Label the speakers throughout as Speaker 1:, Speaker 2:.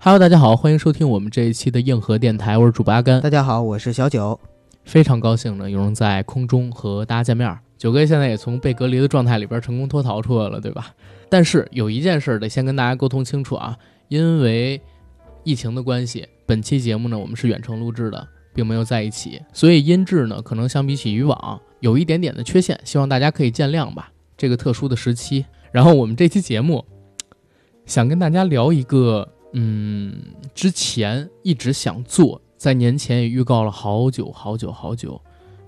Speaker 1: Hello，大家好，欢迎收听我们这一期的硬核电台，我是主播阿甘。
Speaker 2: 大家好，我是小九，
Speaker 1: 非常高兴呢，有人在空中和大家见面。九哥现在也从被隔离的状态里边成功脱逃出来了，对吧？但是有一件事得先跟大家沟通清楚啊，因为疫情的关系，本期节目呢我们是远程录制的，并没有在一起，所以音质呢可能相比起以往有一点点的缺陷，希望大家可以见谅吧。这个特殊的时期，然后我们这期节目想跟大家聊一个，嗯，之前一直想做，在年前也预告了好久好久好久。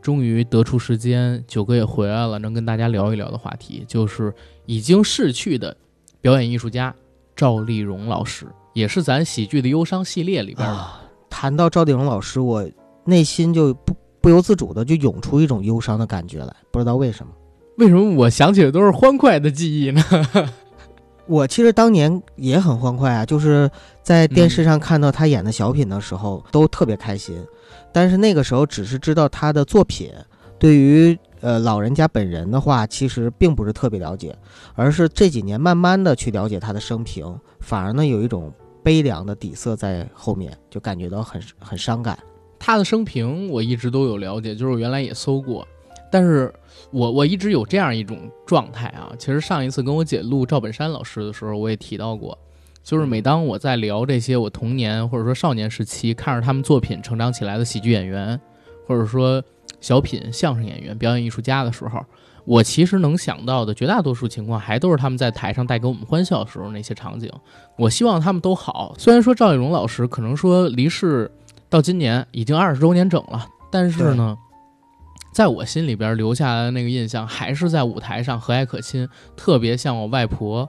Speaker 1: 终于得出时间，九哥也回来了，能跟大家聊一聊的话题，就是已经逝去的表演艺术家赵丽蓉老师，也是咱喜剧的忧伤系列里边的。
Speaker 2: 谈到赵丽蓉老师，我内心就不不由自主的就涌出一种忧伤的感觉来，不知道为什么。
Speaker 1: 为什么我想起的都是欢快的记忆呢？
Speaker 2: 我其实当年也很欢快啊，就是在电视上看到他演的小品的时候，都特别开心。但是那个时候只是知道他的作品，对于呃老人家本人的话，其实并不是特别了解，而是这几年慢慢的去了解他的生平，反而呢有一种悲凉的底色在后面，就感觉到很很伤感。
Speaker 1: 他的生平我一直都有了解，就是我原来也搜过，但是我我一直有这样一种状态啊。其实上一次跟我姐录赵本山老师的时候，我也提到过。就是每当我在聊这些我童年或者说少年时期看着他们作品成长起来的喜剧演员，或者说小品、相声演员、表演艺术家的时候，我其实能想到的绝大多数情况还都是他们在台上带给我们欢笑的时候那些场景。我希望他们都好。虽然说赵丽蓉老师可能说离世到今年已经二十周年整了，但是呢，在我心里边留下来的那个印象还是在舞台上和蔼可亲，特别像我外婆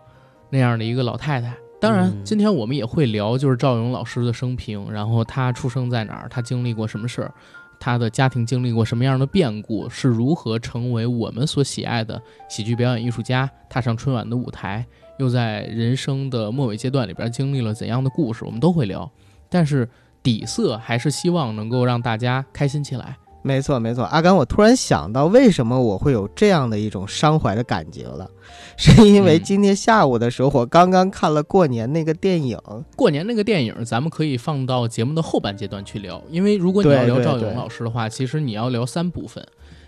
Speaker 1: 那样的一个老太太。当然，今天我们也会聊，就是赵勇老师的生平，然后他出生在哪儿，他经历过什么事儿，他的家庭经历过什么样的变故，是如何成为我们所喜爱的喜剧表演艺术家，踏上春晚的舞台，又在人生的末尾阶段里边经历了怎样的故事，我们都会聊。但是底色还是希望能够让大家开心起来。
Speaker 2: 没错，没错，阿甘，我突然想到，为什么我会有这样的一种伤怀的感觉了？是因为今天下午的时候，我刚刚看了过年那个电影。
Speaker 1: 过年那个电影，咱们可以放到节目的后半阶段去聊，因为如果你要聊赵勇老师的话，其实你要聊三部分。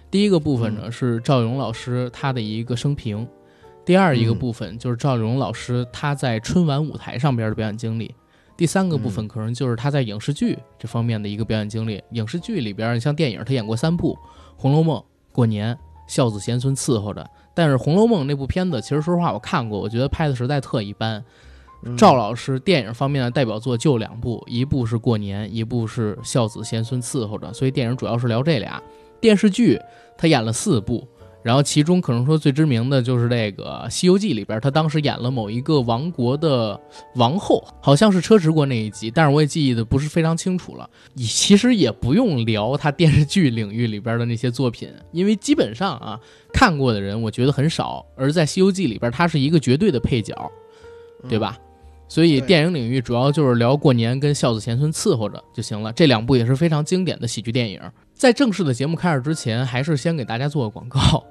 Speaker 1: 第一个部分呢是赵勇老师他的一个生平，第二一个部分就是赵勇老师他在春晚舞台上边的表演经历。第三个部分可能就是他在影视剧这方面的一个表演经历。影视剧里边，像电影，他演过三部，《红楼梦》、过年、孝子贤孙伺候着。但是《红楼梦》那部片子，其实说实话，我看过，我觉得拍的实在特一般。赵老师电影方面的代表作就两部，一部是《过年》，一部是《孝子贤孙伺候着》。所以电影主要是聊这俩。电视剧他演了四部。然后其中可能说最知名的就是这个《西游记》里边，他当时演了某一个王国的王后，好像是车迟国那一集，但是我也记忆的不是非常清楚了。你其实也不用聊他电视剧领域里边的那些作品，因为基本上啊看过的人我觉得很少。而在《西游记》里边，他是一个绝对的配角，对吧？所以电影领域主要就是聊过年跟孝子贤孙伺候着就行了。这两部也是非常经典的喜剧电影。在正式的节目开始之前，还是先给大家做个广告。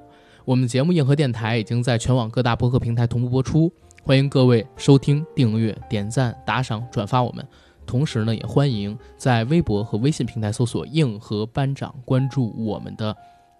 Speaker 1: 我们节目硬核电台已经在全网各大播客平台同步播出，欢迎各位收听、订阅、点赞、打赏、转发我们。同时呢，也欢迎在微博和微信平台搜索“硬核班长”，关注我们的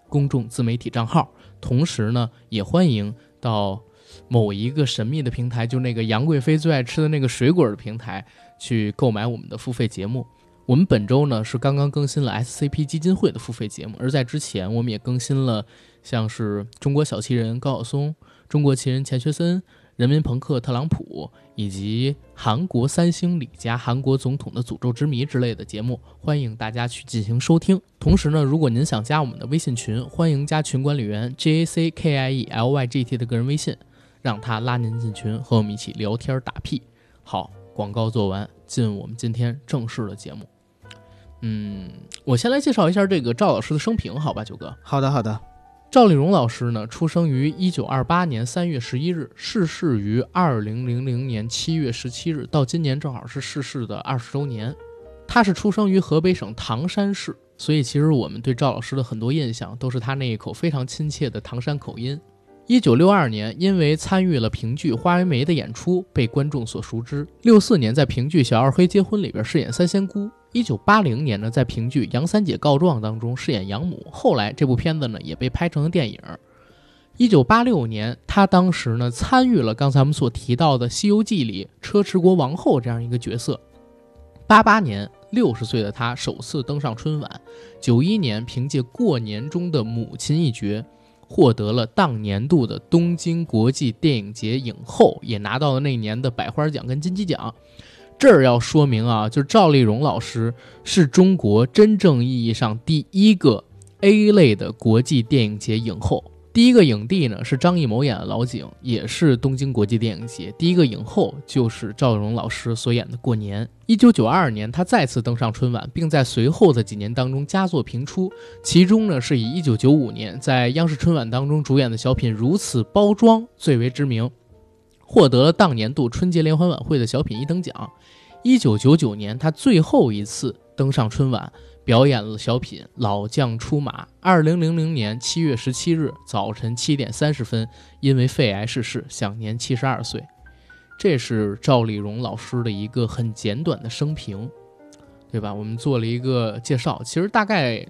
Speaker 1: 公众自媒体账号。同时呢，也欢迎到某一个神秘的平台，就那个杨贵妃最爱吃的那个水果的平台，去购买我们的付费节目。我们本周呢是刚刚更新了 SCP 基金会的付费节目，而在之前我们也更新了。像是中国小奇人高晓松、中国奇人钱学森、人民朋克特朗普，以及韩国三星李家、韩国总统的诅咒之谜之类的节目，欢迎大家去进行收听。同时呢，如果您想加我们的微信群，欢迎加群管理员 J A C K I E L Y G T 的个人微信，让他拉您进群，和我们一起聊天打屁。好，广告做完，进我们今天正式的节目。嗯，我先来介绍一下这个赵老师的生平，好吧，九哥。
Speaker 2: 好的，好的。
Speaker 1: 赵丽蓉老师呢，出生于一九二八年三月十一日，逝世于二零零零年七月十七日，到今年正好是逝世的二十周年。他是出生于河北省唐山市，所以其实我们对赵老师的很多印象都是他那一口非常亲切的唐山口音。一九六二年，因为参与了评剧《花为媒》的演出，被观众所熟知。六四年，在评剧《小二黑结婚》里边饰演三仙姑。一九八零年呢，在评剧《杨三姐告状》当中饰演养母。后来，这部片子呢也被拍成了电影。一九八六年，他当时呢参与了刚才我们所提到的《西游记》里车迟国王后这样一个角色。八八年，六十岁的他首次登上春晚。九一年，凭借《过年中的母亲》一角。获得了当年度的东京国际电影节影后，也拿到了那年的百花奖跟金鸡奖。这儿要说明啊，就是赵丽蓉老师是中国真正意义上第一个 A 类的国际电影节影后。第一个影帝呢是张艺谋演的老井，也是东京国际电影节。第一个影后就是赵丽蓉老师所演的《过年》。一九九二年，他再次登上春晚，并在随后的几年当中佳作频出。其中呢，是以一九九五年在央视春晚当中主演的小品《如此包装》最为知名，获得了当年度春节联欢晚会的小品一等奖。一九九九年，他最后一次登上春晚。表演了小品《老将出马》。二零零零年七月十七日早晨七点三十分，因为肺癌逝世，享年七十二岁。这是赵丽蓉老师的一个很简短的生平，对吧？我们做了一个介绍。其实大概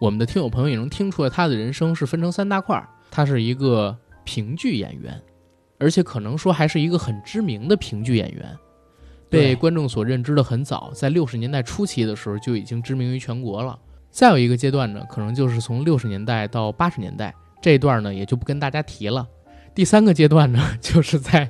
Speaker 1: 我们的听友朋友也能听出来，他的人生是分成三大块儿。他是一个评剧演员，而且可能说还是一个很知名的评剧演员。被观众所认知的很早，在六十年代初期的时候就已经知名于全国了。再有一个阶段呢，可能就是从六十年代到八十年代这一段呢，也就不跟大家提了。第三个阶段呢，就是在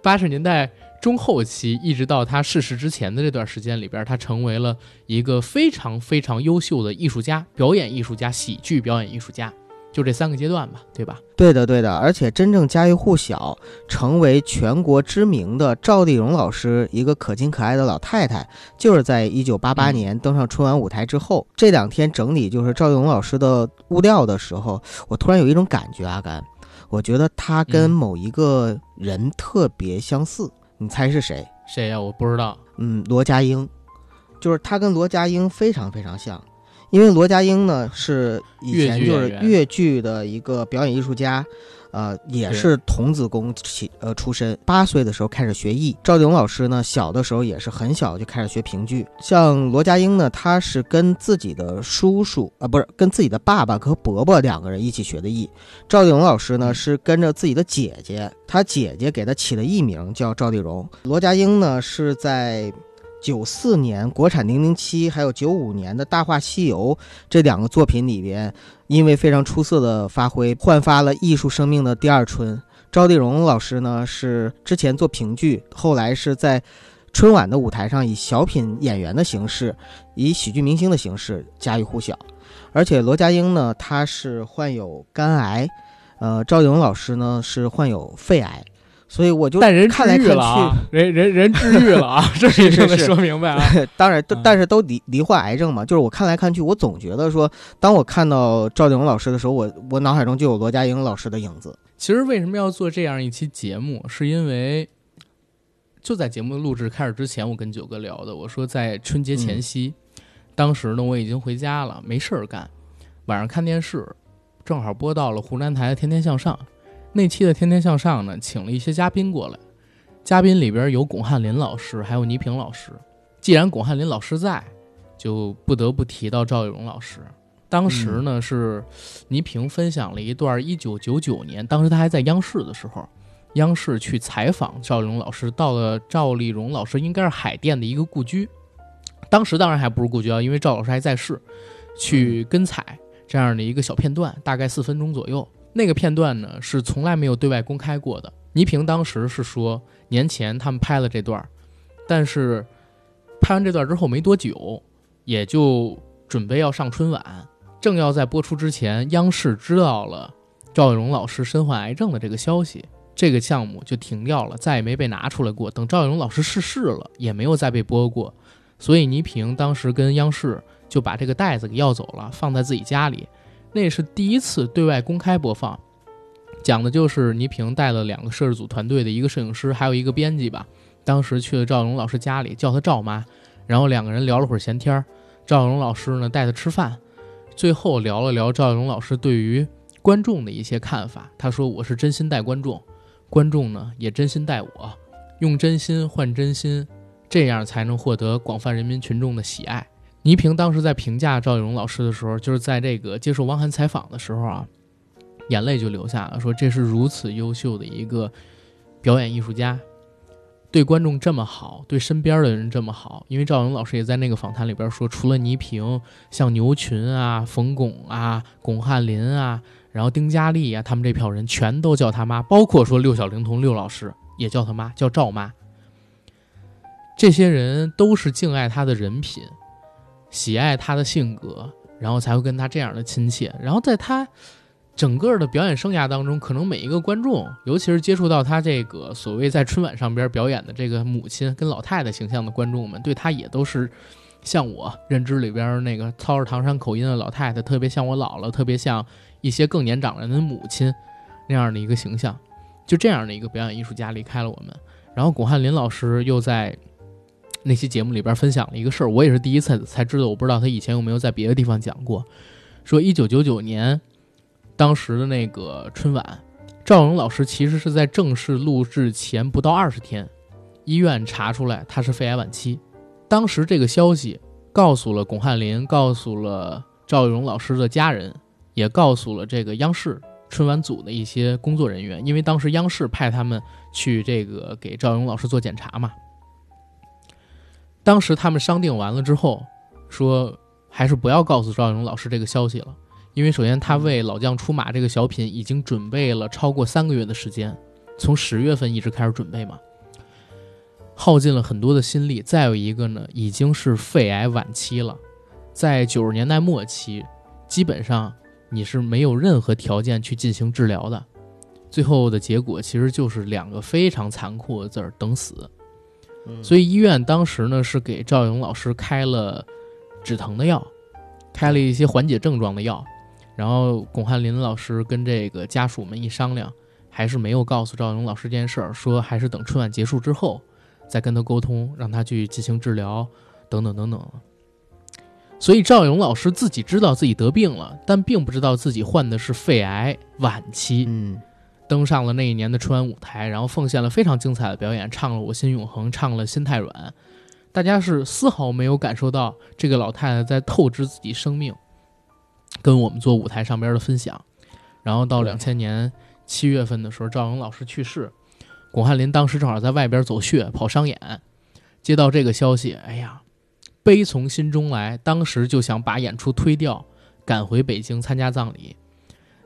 Speaker 1: 八十年代中后期，一直到他逝世之前的这段时间里边，他成为了一个非常非常优秀的艺术家，表演艺术家，喜剧表演艺术家。就这三个阶段吧，对吧？
Speaker 2: 对的，对的。而且真正家喻户晓、成为全国知名的赵丽蓉老师，一个可亲可爱的老太太，就是在一九八八年登上春晚舞台之后。这两天整理就是赵丽蓉老师的物料的时候，我突然有一种感觉，阿甘，我觉得她跟某一个人特别相似。你猜是谁？
Speaker 1: 谁呀？我不知道。
Speaker 2: 嗯，罗家英，就是她跟罗家英非常非常像。因为罗家英呢是以前就是越剧的一个表演艺术家，呃，也是童子功起呃出身。八岁的时候开始学艺。赵丽蓉老师呢，小的时候也是很小就开始学评剧。像罗家英呢，他是跟自己的叔叔啊，不是跟自己的爸爸和伯伯两个人一起学的艺。赵丽蓉老师呢是跟着自己的姐姐，她姐姐给她起了艺名叫赵丽蓉。罗家英呢是在。九四年国产《零零七》，还有九五年的《大话西游》这两个作品里边，因为非常出色的发挥，焕发了艺术生命的第二春。赵丽蓉老师呢，是之前做评剧，后来是在春晚的舞台上以小品演员的形式，以喜剧明星的形式家喻户晓。而且罗家英呢，他是患有肝癌，呃，赵丽蓉老师呢是患有肺癌。所以我就
Speaker 1: 但人
Speaker 2: 看来看
Speaker 1: 去，人人人治愈了啊！这是
Speaker 2: 是
Speaker 1: 是，说明白啊。
Speaker 2: 当然，但是都罹罹患癌症嘛。就是我看来看去，我总觉得说，当我看到赵丽蓉老师的时候，我我脑海中就有罗家英老师的影子。
Speaker 1: 其实为什么要做这样一期节目，是因为就在节目录制开始之前，我跟九哥聊的。我说在春节前夕，当时呢我已经回家了，没事儿干，晚上看电视，正好播到了湖南台的《天天向上》。那期的《天天向上》呢，请了一些嘉宾过来，嘉宾里边有巩汉林老师，还有倪萍老师。既然巩汉林老师在，就不得不提到赵丽蓉老师。当时呢，是倪萍分享了一段1999年，当时她还在央视的时候，央视去采访赵丽蓉老师，到了赵丽蓉老师应该是海淀的一个故居，当时当然还不是故居啊，因为赵老师还在世，去跟采这样的一个小片段，大概四分钟左右。那个片段呢是从来没有对外公开过的。倪萍当时是说，年前他们拍了这段，但是拍完这段之后没多久，也就准备要上春晚，正要在播出之前，央视知道了赵丽蓉老师身患癌症的这个消息，这个项目就停掉了，再也没被拿出来过。等赵丽蓉老师逝世了，也没有再被播过。所以倪萍当时跟央视就把这个袋子给要走了，放在自己家里。那是第一次对外公开播放，讲的就是倪萍带了两个摄制组团队的一个摄影师，还有一个编辑吧。当时去了赵丽蓉老师家里，叫他赵妈，然后两个人聊了会儿闲天儿。赵丽蓉老师呢带他吃饭，最后聊了聊赵丽蓉老师对于观众的一些看法。他说：“我是真心待观众，观众呢也真心待我，用真心换真心，这样才能获得广泛人民群众的喜爱。”倪萍当时在评价赵丽蓉老师的时候，就是在这个接受汪涵采访的时候啊，眼泪就流下了，说这是如此优秀的一个表演艺术家，对观众这么好，对身边的人这么好。因为赵丽蓉老师也在那个访谈里边说，除了倪萍，像牛群啊、冯巩啊、巩汉林啊，然后丁嘉丽啊，他们这票人全都叫他妈，包括说六小龄童六老师也叫他妈，叫赵妈。这些人都是敬爱他的人品。喜爱他的性格，然后才会跟他这样的亲切。然后在他整个的表演生涯当中，可能每一个观众，尤其是接触到他这个所谓在春晚上边表演的这个母亲跟老太太形象的观众们，对他也都是像我认知里边那个操着唐山口音的老太太，特别像我姥姥，特别像一些更年长人的母亲那样的一个形象。就这样的一个表演艺术家离开了我们。然后巩汉林老师又在。那期节目里边分享了一个事儿，我也是第一次才知道，我不知道他以前有没有在别的地方讲过。说一九九九年，当时的那个春晚，赵荣老师其实是在正式录制前不到二十天，医院查出来他是肺癌晚期。当时这个消息告诉了巩汉林，告诉了赵勇老师的家人，也告诉了这个央视春晚组的一些工作人员，因为当时央视派他们去这个给赵勇老师做检查嘛。当时他们商定完了之后，说还是不要告诉赵丽蓉老师这个消息了，因为首先他为《老将出马》这个小品已经准备了超过三个月的时间，从十月份一直开始准备嘛，耗尽了很多的心力。再有一个呢，已经是肺癌晚期了，在九十年代末期，基本上你是没有任何条件去进行治疗的，最后的结果其实就是两个非常残酷的字儿：等死。所以医院当时呢是给赵勇老师开了止疼的药，开了一些缓解症状的药，然后巩汉林老师跟这个家属们一商量，还是没有告诉赵勇老师这件事儿，说还是等春晚结束之后再跟他沟通，让他去进行治疗，等等等等。所以赵勇老师自己知道自己得病了，但并不知道自己患的是肺癌晚期。
Speaker 2: 嗯。
Speaker 1: 登上了那一年的春晚舞台，然后奉献了非常精彩的表演，唱了《我心永恒》，唱了《心太软》，大家是丝毫没有感受到这个老太太在透支自己生命，跟我们做舞台上边的分享。然后到两千年七月份的时候，赵勇老师去世，巩汉林当时正好在外边走穴跑商演，接到这个消息，哎呀，悲从心中来，当时就想把演出推掉，赶回北京参加葬礼。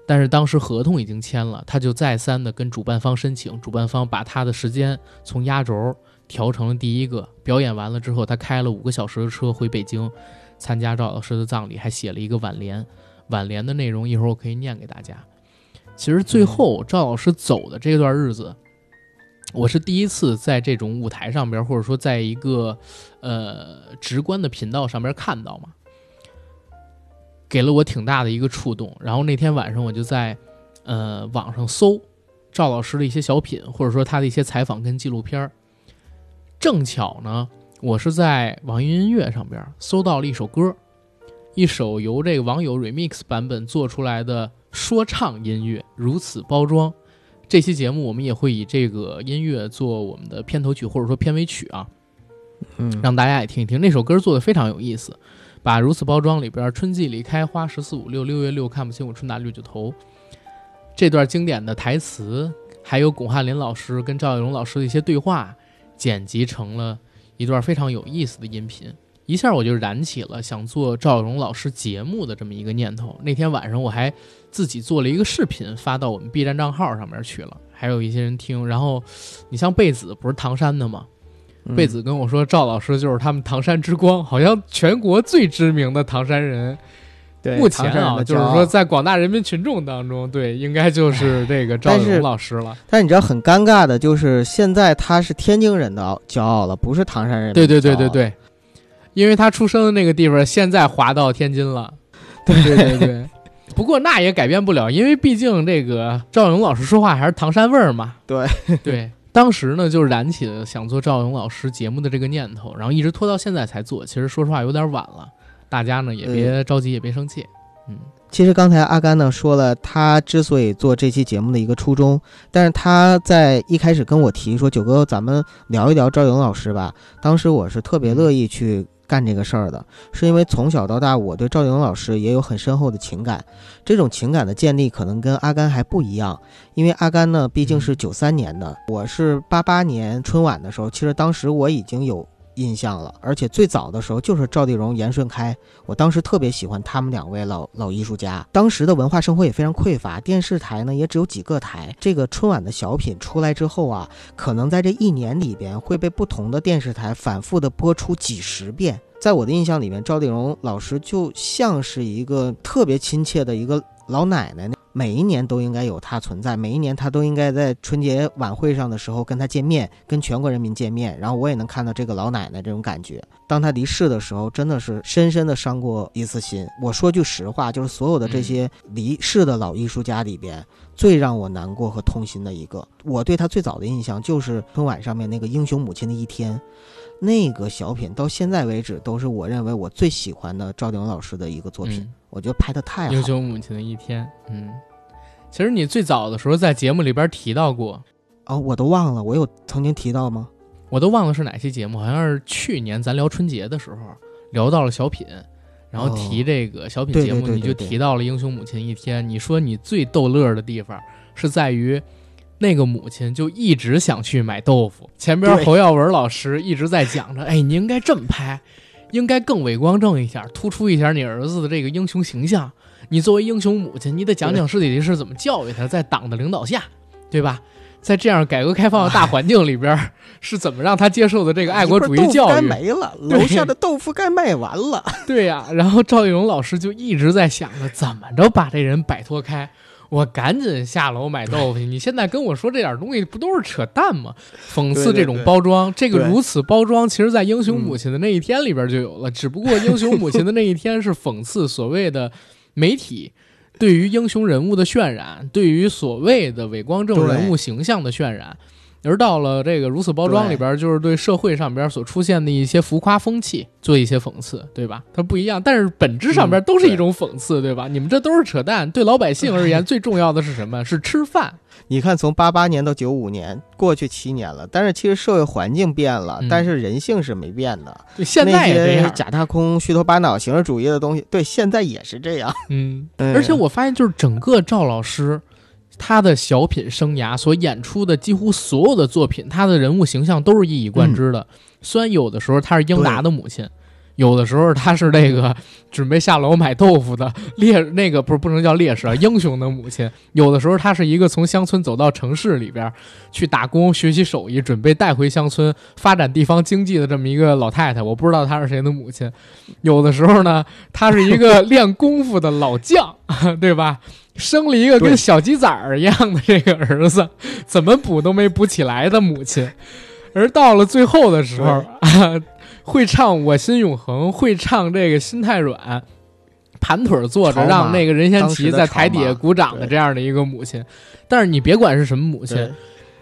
Speaker 1: 但是当时合同已经签了，他就再三的跟主办方申请，主办方把他的时间从压轴调成了第一个表演完了之后，他开了五个小时的车回北京参加赵老师的葬礼，还写了一个挽联，挽联的内容一会儿我可以念给大家。其实最后赵老师走的这段日子，我是第一次在这种舞台上边，或者说在一个呃直观的频道上边看到嘛。给了我挺大的一个触动，然后那天晚上我就在，呃，网上搜赵老师的一些小品，或者说他的一些采访跟纪录片儿。正巧呢，我是在网易音乐上边搜到了一首歌，一首由这个网友 remix 版本做出来的说唱音乐，如此包装。这期节目我们也会以这个音乐做我们的片头曲或者说片尾曲啊，
Speaker 2: 嗯，
Speaker 1: 让大家也听一听。那首歌做的非常有意思。把如此包装里边“春季里开花十四五六，六月六看不清我春打绿就头”这段经典的台词，还有巩汉林老师跟赵丽蓉老师的一些对话，剪辑成了一段非常有意思的音频。一下我就燃起了想做赵丽蓉老师节目的这么一个念头。那天晚上我还自己做了一个视频发到我们 B 站账号上面去了，还有一些人听。然后，你像贝子不是唐山的吗？贝子跟我说，赵老师就是他们唐山之光，好像全国最知名的唐山人。
Speaker 2: 对，
Speaker 1: 目前啊，就是说在广大人民群众当中，对，应该就是这个赵勇老师了。
Speaker 2: 但你知道很尴尬的，就是现在他是天津人的骄傲了，不是唐山人。
Speaker 1: 对对对对对，因为他出生的那个地方现在划到天津了。对对对对，不过那也改变不了，因为毕竟这个赵勇老师说话还是唐山味儿嘛。
Speaker 2: 对
Speaker 1: 对。当时呢，就燃起了想做赵勇老师节目的这个念头，然后一直拖到现在才做。其实说实话有点晚了，大家呢也别着急，也别生气。嗯，
Speaker 2: 其实刚才阿甘呢说了，他之所以做这期节目的一个初衷，但是他在一开始跟我提说：“九哥，咱们聊一聊赵勇老师吧。”当时我是特别乐意去干这个事儿的，是因为从小到大我对赵勇老师也有很深厚的情感。这种情感的建立可能跟阿甘还不一样，因为阿甘呢毕竟是九三年的，我是八八年春晚的时候，其实当时我已经有。印象了，而且最早的时候就是赵丽蓉、严顺开，我当时特别喜欢他们两位老老艺术家。当时的文化生活也非常匮乏，电视台呢也只有几个台。这个春晚的小品出来之后啊，可能在这一年里边会被不同的电视台反复的播出几十遍。在我的印象里面，赵丽蓉老师就像是一个特别亲切的一个老奶奶。每一年都应该有他存在，每一年他都应该在春节晚会上的时候跟他见面，跟全国人民见面。然后我也能看到这个老奶奶这种感觉。当他离世的时候，真的是深深的伤过一次心。我说句实话，就是所有的这些离世的老艺术家里边，最让我难过和痛心的一个。我对他最早的印象就是春晚上面那个英雄母亲的一天，那个小品到现在为止都是我认为我最喜欢的赵丽蓉老师的一个作品。我觉得拍的太好。
Speaker 1: 英雄母亲的一天，嗯。其实你最早的时候在节目里边提到过，
Speaker 2: 哦，我都忘了，我有曾经提到吗？
Speaker 1: 我都忘了是哪期节目，好像是去年咱聊春节的时候聊到了小品，然后提这个小品节目，你就提到了《英雄母亲一天》。你说你最逗乐的地方是在于那个母亲就一直想去买豆腐，前边侯耀文老师一直在讲着，哎，你应该这么拍，应该更伟光正一下，突出一下你儿子的这个英雄形象。你作为英雄母亲，你得讲讲尸体是怎么教育他，在党的领导下，对吧？在这样改革开放的大环境里边，是怎么让他接受的这个爱国主义教育？
Speaker 2: 该没了，楼下的豆腐该卖完了。
Speaker 1: 对呀，然后赵丽蓉老师就一直在想着怎么着把这人摆脱开，我赶紧下楼买豆腐去。你现在跟我说这点东西，不都是扯淡吗？讽刺这种包装，这个如此包装，其实在英雄母亲的那一天里边就有了，只不过英雄母亲的那一天是讽刺所谓的。媒体对于英雄人物的渲染，对于所谓的伪光正人物形象的渲染，而到了这个如此包装里边，就是对社会上边所出现的一些浮夸风气做一些讽刺，对吧？它不一样，但是本质上边都是一种讽刺，对吧？你们这都是扯淡。对老百姓而言，最重要的是什么？是吃饭。
Speaker 2: 你看，从八八年到九五年，过去七年了，但是其实社会环境变了，但是人性是没变的。
Speaker 1: 对，现在
Speaker 2: 这些假大空、虚头巴脑、形式主义的东西，对，现在也是这样。
Speaker 1: 嗯，而且我发现，就是整个赵老师他的小品生涯所演出的几乎所有的作品，他的人物形象都是一以贯之的。虽然有的时候他是英达的母亲。有的时候他是那个准备下楼买豆腐的烈，那个不是不能叫烈士啊，英雄的母亲。有的时候他是一个从乡村走到城市里边去打工学习手艺，准备带回乡村发展地方经济的这么一个老太太。我不知道她是谁的母亲。有的时候呢，他是一个 练功夫的老将，对吧？生了一个跟小鸡仔儿一样的这个儿子，怎么补都没补起来的母亲。而到了最后的时候啊。会唱我心永恒，会唱这个心太软，盘腿坐着让那个任贤齐在台底下鼓掌的这样的一个母亲，但是你别管是什么母亲，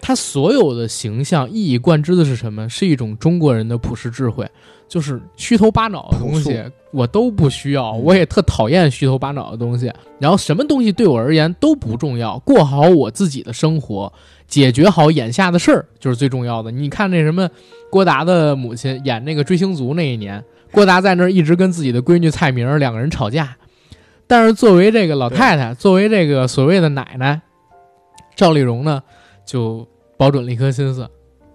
Speaker 1: 她所有的形象一以贯之的是什么？是一种中国人的朴实智慧，就是虚头巴脑的东西我都不需要，我也特讨厌虚头巴脑的东西，然后什么东西对我而言都不重要，过好我自己的生活。解决好眼下的事儿就是最重要的。你看那什么，郭达的母亲演那个追星族那一年，郭达在那儿一直跟自己的闺女蔡明两个人吵架，但是作为这个老太太，作为这个所谓的奶奶，赵丽蓉呢，就保准了一颗心思：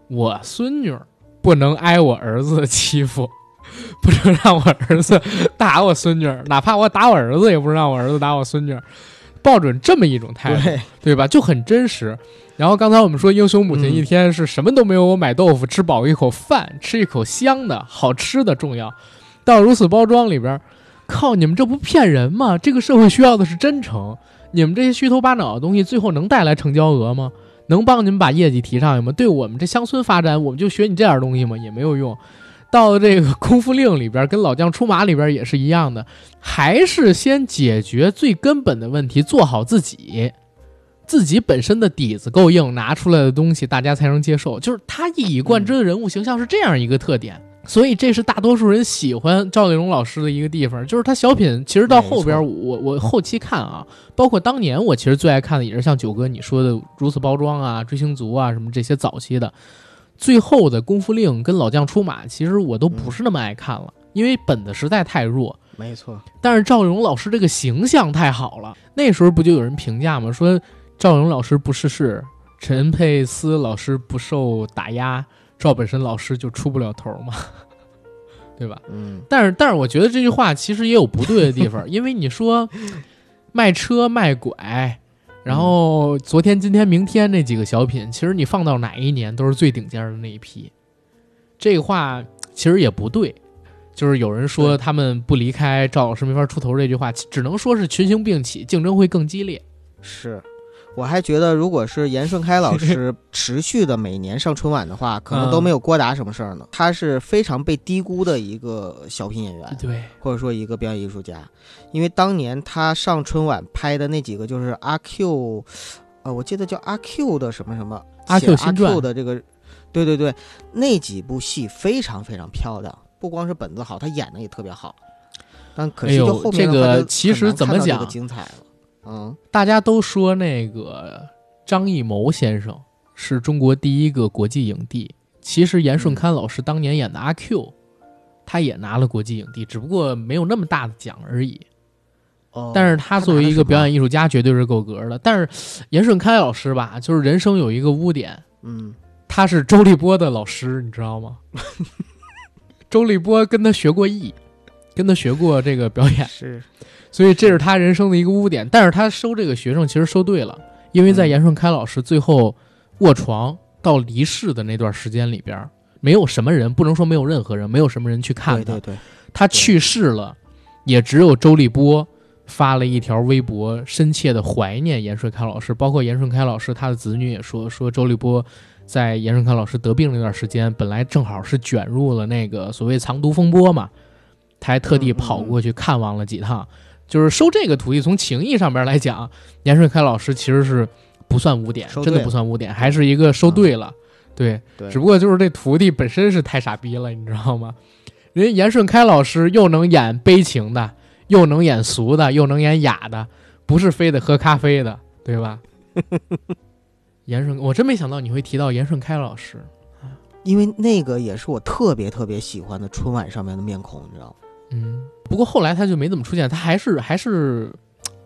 Speaker 1: 我孙女不能挨我儿子的欺负，不能让我儿子打我孙女，哪怕我打我儿子，也不让我儿子打我孙女。抱准这么一种态度，对吧？就很真实。然后刚才我们说，英雄母亲一天是什么都没有，我买豆腐吃饱一口饭，吃一口香的好吃的重要。到如此包装里边，靠你们这不骗人吗？这个社会需要的是真诚。你们这些虚头巴脑的东西，最后能带来成交额吗？能帮你们把业绩提上去吗？对我们这乡村发展，我们就学你这点东西吗？也没有用。到这个功夫令里边，跟老将出马里边也是一样的，还是先解决最根本的问题，做好自己，自己本身的底子够硬，拿出来的东西大家才能接受。就是他一以贯之的人物形象是这样一个特点。所以这是大多数人喜欢赵丽蓉老师的一个地方，就是他小品其实到后边，我我后期看啊，包括当年我其实最爱看的也是像九哥你说的《如此包装》啊、《追星族》啊什么这些早期的，最后的《功夫令》跟《老将出马》，其实我都不是那么爱看了，因为本子实在太弱。
Speaker 2: 没错，
Speaker 1: 但是赵丽蓉老师这个形象太好了，那时候不就有人评价吗？说赵丽蓉老师不逝世，陈佩斯老师不受打压。赵本山老师就出不了头嘛，对吧？
Speaker 2: 嗯，
Speaker 1: 但是但是我觉得这句话其实也有不对的地方，因为你说卖车卖拐，然后昨天今天明天那几个小品，其实你放到哪一年都是最顶尖的那一批。这个话其实也不对，就是有人说他们不离开赵老师没法出头这句话，只能说是群雄并起，竞争会更激烈。
Speaker 2: 是。我还觉得，如果是严顺开老师 持续的每年上春晚的话，可能都没有郭达什么事儿呢。他是非常被低估的一个小品演员，
Speaker 1: 对，
Speaker 2: 或者说一个表演艺术家。因为当年他上春晚拍的那几个，就是阿 Q，呃，我记得叫阿 Q 的什么什么
Speaker 1: 阿 Q
Speaker 2: 阿 Q 的这个，对对对，那几部戏非常非常漂亮，不光是本子好，他演的也特别好。但可惜就后
Speaker 1: 面这个其实怎么讲
Speaker 2: 精彩了。嗯，
Speaker 1: 大家都说那个张艺谋先生是中国第一个国际影帝。其实严顺开老师当年演的阿 Q，他也拿了国际影帝，只不过没有那么大的奖而已。
Speaker 2: 哦，
Speaker 1: 但是他作为一个表演艺术家，绝对是够格的。但是严顺开老师吧，就是人生有一个污点，
Speaker 2: 嗯，
Speaker 1: 他是周立波的老师，你知道吗？周立波跟他学过艺，跟他学过这个表演。
Speaker 2: 是。
Speaker 1: 所以这是他人生的一个污点，但是他收这个学生其实收对了，因为在严顺开老师最后卧床到离世的那段时间里边，没有什么人，不能说没有任何人，没有什么人去看他。
Speaker 2: 对对对，
Speaker 1: 他去世了，也只有周立波发了一条微博，深切的怀念严顺开老师，包括严顺开老师他的子女也说，说周立波在严顺开老师得病那段时间，本来正好是卷入了那个所谓藏毒风波嘛，他还特地跑过去看望了几趟。就是收这个徒弟，从情义上边来讲，严顺开老师其实是不算污点，真的不算污点，还是一个收对了，对，只不过就是这徒弟本身是太傻逼了，你知道吗？人严顺开老师又能演悲情的，又能演俗的，又能演雅的，不是非得喝咖啡的，对吧？严顺，我真没想到你会提到严顺开老师，
Speaker 2: 因为那个也是我特别特别喜欢的春晚上面的面孔，你知道吗？
Speaker 1: 嗯。不过后来他就没怎么出现，他还是还是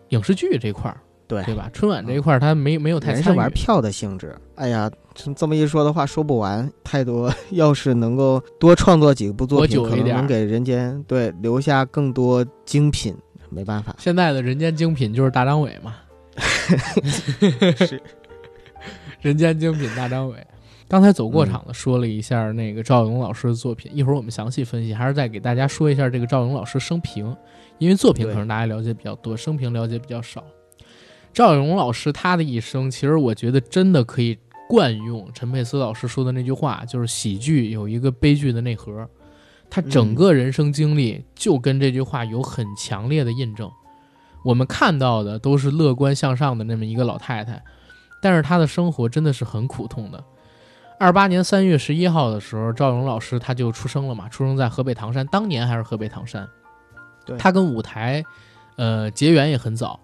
Speaker 1: 影视剧这块儿，
Speaker 2: 对
Speaker 1: 对吧？春晚这一块儿他没没有太
Speaker 2: 参与。玩票的性质。哎呀，这么一说的话说不完，太多。要是能够多创作几部作品，可能能给人间对留下更多精品。没办法，
Speaker 1: 现在的人间精品就是大张伟嘛。
Speaker 2: 是，
Speaker 1: 人间精品大张伟。刚才走过场的说了一下那个赵勇老师的作品，一会儿我们详细分析，还是再给大家说一下这个赵勇老师生平，因为作品可能大家了解比较多，生平了解比较少。赵勇老师他的一生，其实我觉得真的可以惯用陈佩斯老师说的那句话，就是喜剧有一个悲剧的内核，他整个人生经历就跟这句话有很强烈的印证。我们看到的都是乐观向上的那么一个老太太，但是她的生活真的是很苦痛的。二八年三月十一号的时候，赵勇老师他就出生了嘛，出生在河北唐山，当年还是河北唐山。
Speaker 2: 对，
Speaker 1: 他跟舞台，呃，结缘也很早。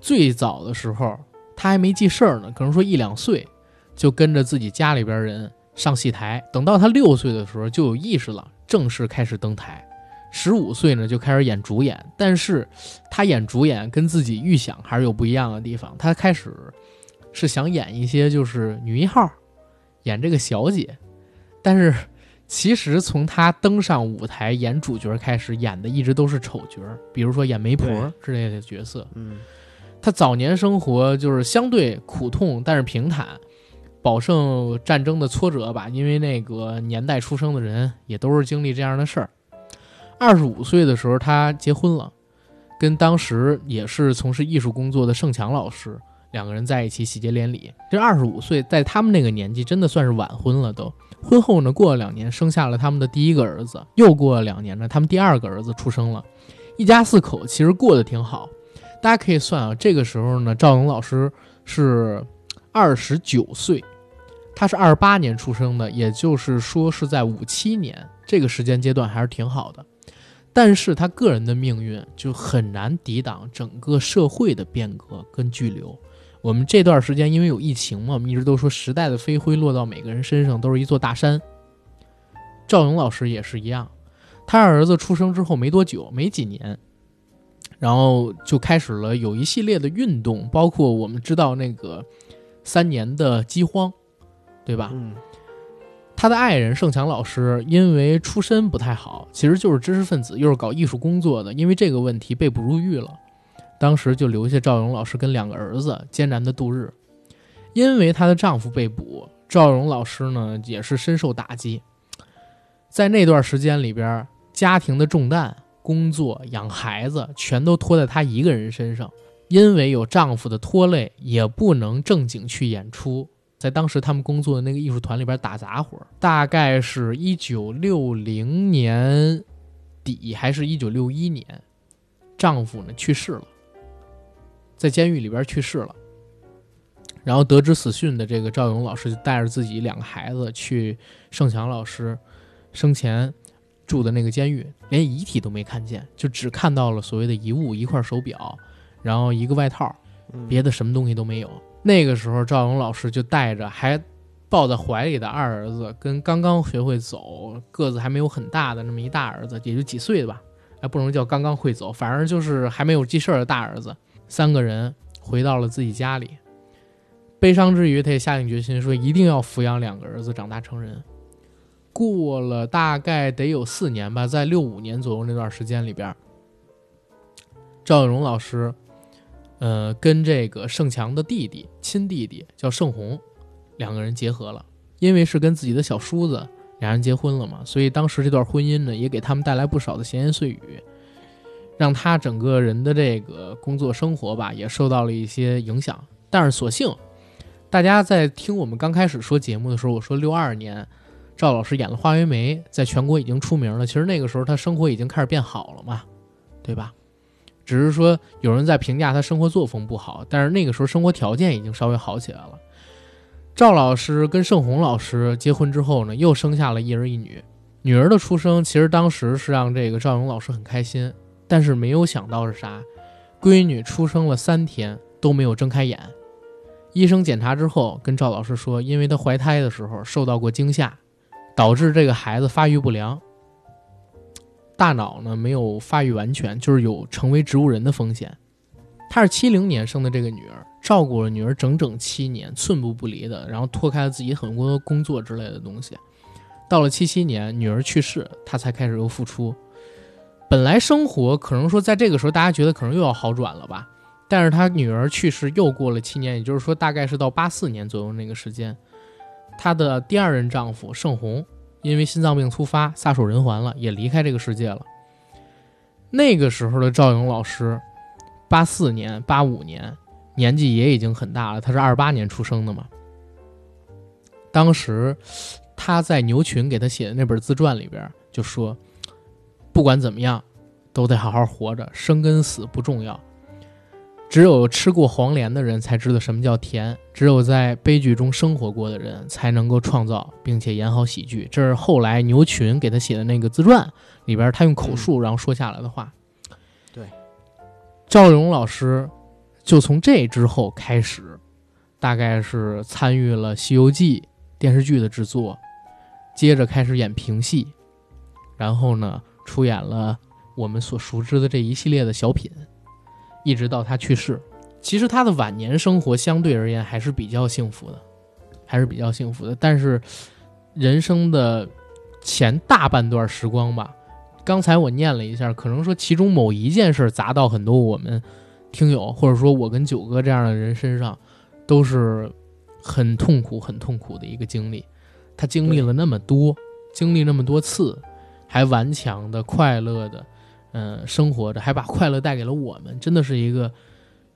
Speaker 1: 最早的时候，他还没记事儿呢，可能说一两岁，就跟着自己家里边人上戏台。等到他六岁的时候，就有意识了，正式开始登台。十五岁呢，就开始演主演。但是，他演主演跟自己预想还是有不一样的地方。他开始是想演一些就是女一号。演这个小姐，但是其实从她登上舞台演主角开始，演的一直都是丑角，比如说演媒婆之类的角色。
Speaker 2: 嗯，
Speaker 1: 她早年生活就是相对苦痛，但是平坦，饱受战争的挫折吧。因为那个年代出生的人也都是经历这样的事儿。二十五岁的时候，她结婚了，跟当时也是从事艺术工作的盛强老师。两个人在一起喜结连理，这二十五岁，在他们那个年纪，真的算是晚婚了。都婚后呢，过了两年，生下了他们的第一个儿子。又过了两年呢，他们第二个儿子出生了，一家四口其实过得挺好。大家可以算啊，这个时候呢，赵勇老师是二十九岁，他是二八年出生的，也就是说是在五七年这个时间阶段还是挺好的。但是他个人的命运就很难抵挡整个社会的变革跟巨流。我们这段时间因为有疫情嘛，我们一直都说时代的飞灰落到每个人身上都是一座大山。赵勇老师也是一样，他儿子出生之后没多久，没几年，然后就开始了有一系列的运动，包括我们知道那个三年的饥荒，对吧？
Speaker 2: 嗯。
Speaker 1: 他的爱人盛强老师因为出身不太好，其实就是知识分子，又是搞艺术工作的，因为这个问题被捕入狱了。当时就留下赵勇老师跟两个儿子艰难的度日。因为她的丈夫被捕，赵勇老师呢也是深受打击。在那段时间里边，家庭的重担、工作、养孩子全都拖在她一个人身上。因为有丈夫的拖累，也不能正经去演出。在当时他们工作的那个艺术团里边打杂活，大概是一九六零年底还是一九六一年，丈夫呢去世了，在监狱里边去世了。然后得知死讯的这个赵勇老师就带着自己两个孩子去盛强老师生前住的那个监狱，连遗体都没看见，就只看到了所谓的遗物一块手表，然后一个外套，别的什么东西都没有。那个时候，赵勇老师就带着还抱在怀里的二儿子，跟刚刚学会走、个子还没有很大的那么一大儿子，也就几岁吧，还不能叫刚刚会走，反正就是还没有记事儿的大儿子，三个人回到了自己家里。悲伤之余，他也下定决心说一定要抚养两个儿子长大成人。过了大概得有四年吧，在六五年左右那段时间里边，赵永荣老师。呃，跟这个盛强的弟弟，亲弟弟叫盛红，两个人结合了。因为是跟自己的小叔子俩人结婚了嘛，所以当时这段婚姻呢，也给他们带来不少的闲言碎语，让他整个人的这个工作生活吧，也受到了一些影响。但是所幸，大家在听我们刚开始说节目的时候，我说六二年赵老师演了《花为媒》，在全国已经出名了。其实那个时候他生活已经开始变好了嘛，对吧？只是说有人在评价他生活作风不好，但是那个时候生活条件已经稍微好起来了。赵老师跟盛红老师结婚之后呢，又生下了一儿一女。女儿的出生其实当时是让这个赵勇老师很开心，但是没有想到是啥，闺女出生了三天都没有睁开眼。医生检查之后跟赵老师说，因为她怀胎的时候受到过惊吓，导致这个孩子发育不良。大脑呢没有发育完全，就是有成为植物人的风险。她是七零年生的这个女儿，照顾了女儿整整七年，寸步不离的，然后脱开了自己很多工作之类的东西。到了七七年，女儿去世，她才开始又复出。本来生活可能说在这个时候大家觉得可能又要好转了吧，但是他女儿去世又过了七年，也就是说大概是到八四年左右那个时间，他的第二任丈夫盛红。因为心脏病突发，撒手人寰了，也离开这个世界了。那个时候的赵勇老师，八四年、八五年，年纪也已经很大了。他是二八年出生的嘛。当时他在牛群给他写的那本自传里边就说：“不管怎么样，都得好好活着，生跟死不重要。”只有吃过黄连的人才知道什么叫甜，只有在悲剧中生活过的人才能够创造并且演好喜剧。这是后来牛群给他写的那个自传里边，他用口述然后说下来的话。
Speaker 2: 对，
Speaker 1: 赵勇老师就从这之后开始，大概是参与了《西游记》电视剧的制作，接着开始演评戏，然后呢出演了我们所熟知的这一系列的小品。一直到他去世，其实他的晚年生活相对而言还是比较幸福的，还是比较幸福的。但是，人生的前大半段时光吧，刚才我念了一下，可能说其中某一件事砸到很多我们听友，或者说我跟九哥这样的人身上，都是很痛苦、很痛苦的一个经历。他经历了那么多，经历那么多次，还顽强的、快乐的。嗯，生活着还把快乐带给了我们，真的是一个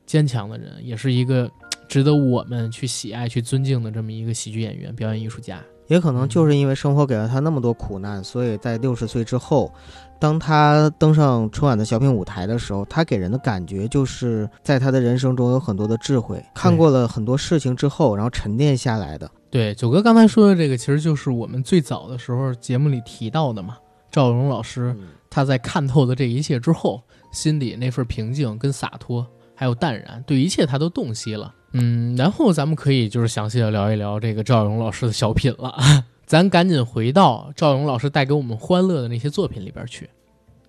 Speaker 1: 坚强的人，也是一个值得我们去喜爱、去尊敬的这么一个喜剧演员、表演艺术家。
Speaker 2: 也可能就是因为生活给了他那么多苦难，所以在六十岁之后，当他登上春晚的小品舞台的时候，他给人的感觉就是在他的人生中有很多的智慧，看过了很多事情之后，然后沉淀下来的
Speaker 1: 对，九哥刚才说的这个，其实就是我们最早的时候节目里提到的嘛。赵荣老师他在看透了这一切之后，心里那份平静跟洒脱，还有淡然，对一切他都洞悉了。嗯，然后咱们可以就是详细的聊一聊这个赵荣老师的小品了。咱赶紧回到赵荣老师带给我们欢乐的那些作品里边去。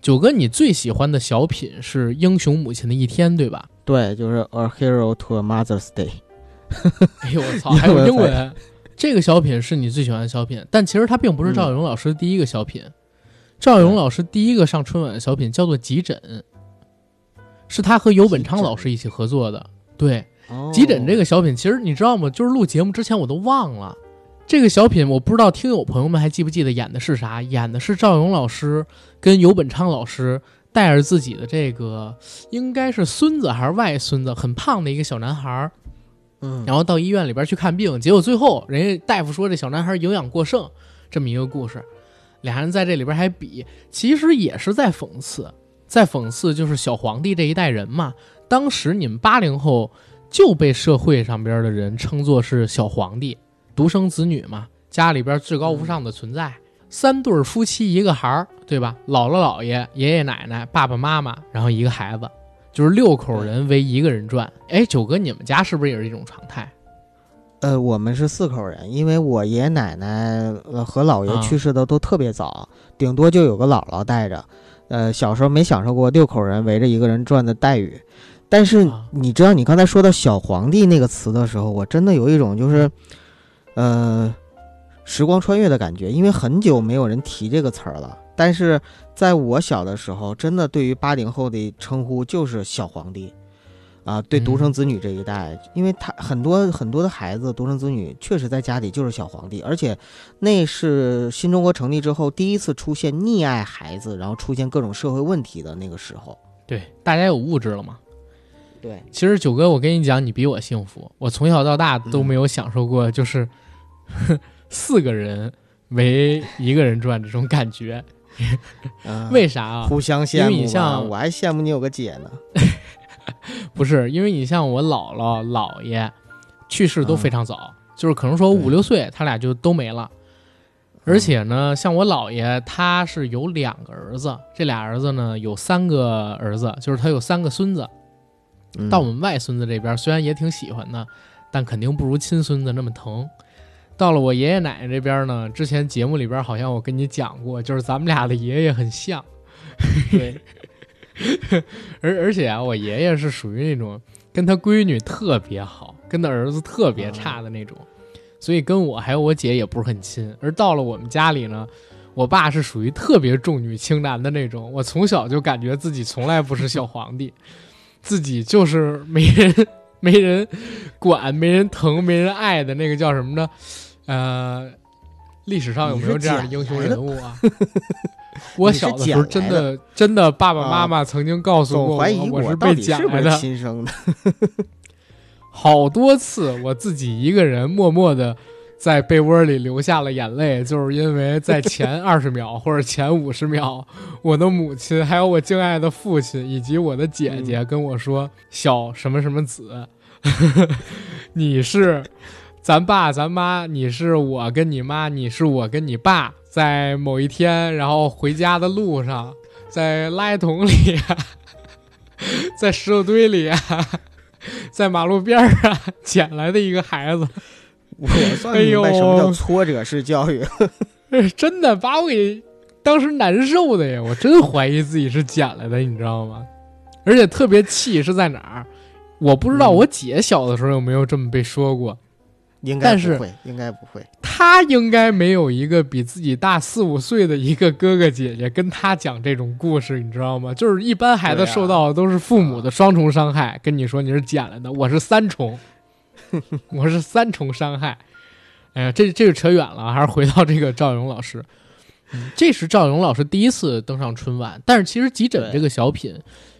Speaker 1: 九哥，你最喜欢的小品是《英雄母亲的一天》，对吧？
Speaker 2: 对，就是《A Hero to a Mother's Day》。
Speaker 1: 哎呦我操，还有英文！这个小品是你最喜欢的小品，但其实它并不是赵永老师第一个小品。赵勇老师第一个上春晚的小品叫做《急诊》，是他和游本昌老师一起合作的。对，《急诊》这个小品，其实你知道吗？就是录节目之前我都忘了。这个小品我不知道听友朋友们还记不记得演的是啥？演的是赵勇老师跟尤本昌老师带着自己的这个应该是孙子还是外孙子，很胖的一个小男孩
Speaker 2: 嗯，
Speaker 1: 然后到医院里边去看病，结果最后人家大夫说这小男孩营养过剩，这么一个故事，俩人在这里边还比，其实也是在讽刺，在讽刺就是小皇帝这一代人嘛。当时你们八零后就被社会上边的人称作是小皇帝。独生子女嘛，家里边至高无上的存在。三对夫妻一个孩儿，对吧？姥姥姥爷、爷爷奶奶、爸爸妈妈，然后一个孩子，就是六口人为一个人转。哎，九哥，你们家是不是也是一种常态？
Speaker 2: 呃，我们是四口人，因为我爷爷奶奶和姥爷去世的都特别早，顶多就有个姥姥带着。呃，小时候没享受过六口人围着一个人转的待遇。但是你知道，你刚才说到“小皇帝”那个词的时候，我真的有一种就是。呃，时光穿越的感觉，因为很久没有人提这个词儿了。但是在我小的时候，真的对于八零后的称呼就是小皇帝，啊，对独生子女这一代，因为他很多很多的孩子独生子女确实在家里就是小皇帝，而且那是新中国成立之后第一次出现溺爱孩子，然后出现各种社会问题的那个时候。
Speaker 1: 对，大家有物质了吗？
Speaker 2: 对，
Speaker 1: 其实九哥，我跟你讲，你比我幸福，我从小到大都没有享受过，就是。四个人围一个人转这种感觉，为啥啊？
Speaker 2: 互相羡慕。
Speaker 1: 因为你像
Speaker 2: 我还羡慕你有个姐呢。
Speaker 1: 不是，因为你像我姥姥姥爷去世都非常早，就是可能说五六岁他俩就都没了。而且呢，像我姥爷他是有两个儿子，这俩儿子呢有三个儿子，就是他有三个孙子。到我们外孙子这边，虽然也挺喜欢的，但肯定不如亲孙子那么疼。到了我爷爷奶奶这边呢，之前节目里边好像我跟你讲过，就是咱们俩的爷爷很像，
Speaker 2: 对，
Speaker 1: 而而且啊，我爷爷是属于那种跟他闺女特别好，跟他儿子特别差的那种，所以跟我还有我姐也不是很亲。而到了我们家里呢，我爸是属于特别重女轻男的那种，我从小就感觉自己从来不是小皇帝，自己就是没人没人管、没人疼、没人爱的那个叫什么呢？呃，历史上有没有这样的英雄人物啊？我小的时候真的真的，爸爸妈妈曾经告诉过
Speaker 2: 我，
Speaker 1: 我
Speaker 2: 是
Speaker 1: 被捡来的，
Speaker 2: 亲生的。
Speaker 1: 好多次，我自己一个人默默的在被窝里流下了眼泪，就是因为在前 二十秒或者前五十秒，我的母亲还有我敬爱的父亲以及我的姐姐跟我说：“小什么什么子，你是。”咱爸咱妈，你是我跟你妈，你是我跟你爸，在某一天，然后回家的路上，在垃圾桶里，在石头堆里，在马路边上捡来的一个孩子。
Speaker 2: 我算明白什么叫挫折式教育，
Speaker 1: 真的把我给当时难受的呀！我真怀疑自己是捡来的，你知道吗？而且特别气是在哪儿？我不知道我姐小的时候有没有这么被说过。
Speaker 2: 应该不会，应该不会。
Speaker 1: 他应该没有一个比自己大四五岁的一个哥哥姐姐跟他讲这种故事，你知道吗？就是一般孩子受到的都是父母的双重伤害。跟你说你是捡来的，我是三重，我是三重伤害。哎呀，这这个扯远了，还是回到这个赵勇老师。这是赵勇老师第一次登上春晚，但是其实急诊这个小品。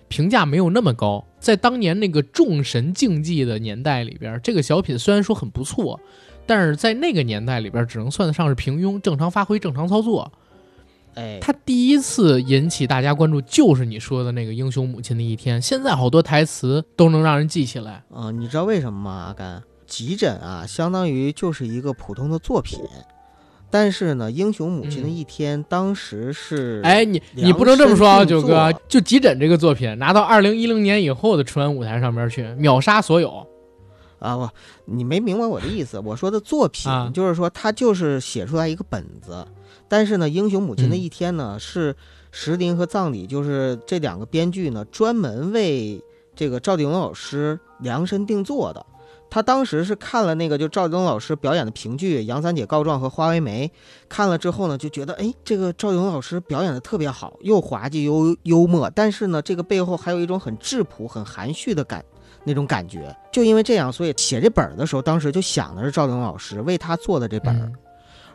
Speaker 1: 评价没有那么高，在当年那个众神竞技的年代里边，这个小品虽然说很不错，但是在那个年代里边，只能算得上是平庸，正常发挥，正常操作。
Speaker 2: 哎，
Speaker 1: 他第一次引起大家关注，就是你说的那个英雄母亲的一天。现在好多台词都能让人记起来
Speaker 2: 啊！你知道为什么吗？阿甘，急诊啊，相当于就是一个普通的作品。但是呢，英雄母亲的一天当时是，
Speaker 1: 哎，你你不能这么说啊，九哥，就急诊这个作品拿到二零一零年以后的春晚舞台上面去，秒杀所有。
Speaker 2: 啊不，你没明白我的意思。我说的作品就是说，他就是写出来一个本子。但是呢，英雄母亲的一天呢，是石林和葬礼，就是这两个编剧呢，专门为这个赵丽蓉老师量身定做的。他当时是看了那个就赵丽蓉老师表演的评剧《杨三姐告状》和《花为媒》，看了之后呢，就觉得哎，这个赵丽蓉老师表演的特别好，又滑稽又幽默，但是呢，这个背后还有一种很质朴、很含蓄的感那种感觉。就因为这样，所以写这本的时候，当时就想的是赵丽蓉老师为他做的这本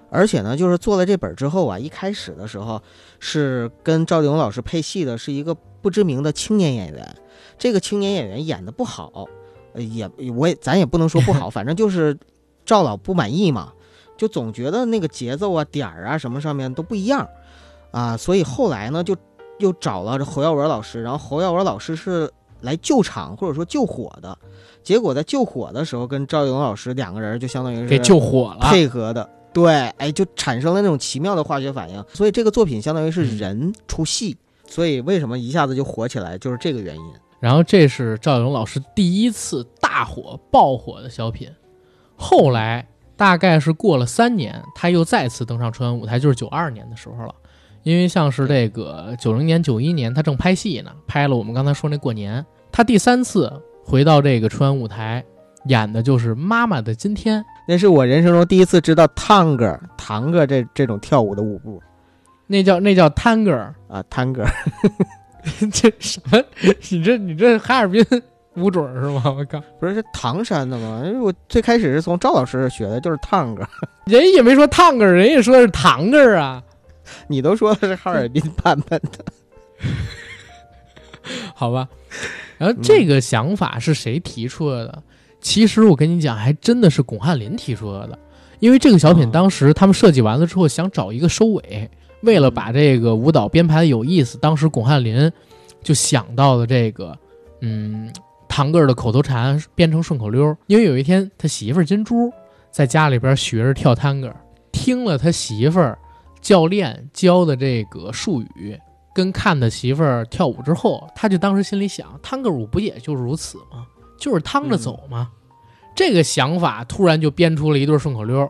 Speaker 2: 而且呢，就是做了这本之后啊，一开始的时候是跟赵丽蓉老师配戏的是一个不知名的青年演员，这个青年演员演的不好。也我也咱也不能说不好，反正就是赵老不满意嘛，就总觉得那个节奏啊、点儿啊什么上面都不一样啊，所以后来呢就又找了侯耀文老师，然后侯耀文老师是来救场或者说救火的，结果在救火的时候跟赵勇老师两个人就相当于是
Speaker 1: 给救火了，
Speaker 2: 配合的，对，哎，就产生了那种奇妙的化学反应，所以这个作品相当于是人出戏，所以为什么一下子就火起来，就是这个原因。
Speaker 1: 然后这是赵勇老师第一次大火爆火的小品，后来大概是过了三年，他又再次登上春晚舞台，就是九二年的时候了。因为像是这个九零年、九一年，他正拍戏呢，拍了我们刚才说那过年。他第三次回到这个春晚舞台，演的就是《妈妈的今天》，
Speaker 2: 那是我人生中第一次知道探戈、堂哥这这种跳舞的舞步，
Speaker 1: 那叫那叫探戈
Speaker 2: 啊，探戈。
Speaker 1: 这什么？你这你这哈尔滨舞种是吗？我靠，
Speaker 2: 不是是唐山的吗？因为我最开始是从赵老师学的，就是探戈。
Speaker 1: 人也没说探戈，人也说的是堂哥啊。
Speaker 2: 你都说的是哈尔滨版本的，
Speaker 1: 好吧？然后这个想法是谁提出来的？其实我跟你讲，还真的是巩汉林提出来的。因为这个小品当时他们设计完了之后，想找一个收尾。为了把这个舞蹈编排的有意思，当时巩汉林就想到了这个，嗯，堂哥的口头禅编成顺口溜。因为有一天他媳妇儿金珠在家里边学着跳探戈，听了他媳妇儿教练教的这个术语，跟看他媳妇儿跳舞之后，他就当时心里想，探戈舞不也就是如此吗？就是趟着走吗？这个想法突然就编出了一对顺口溜。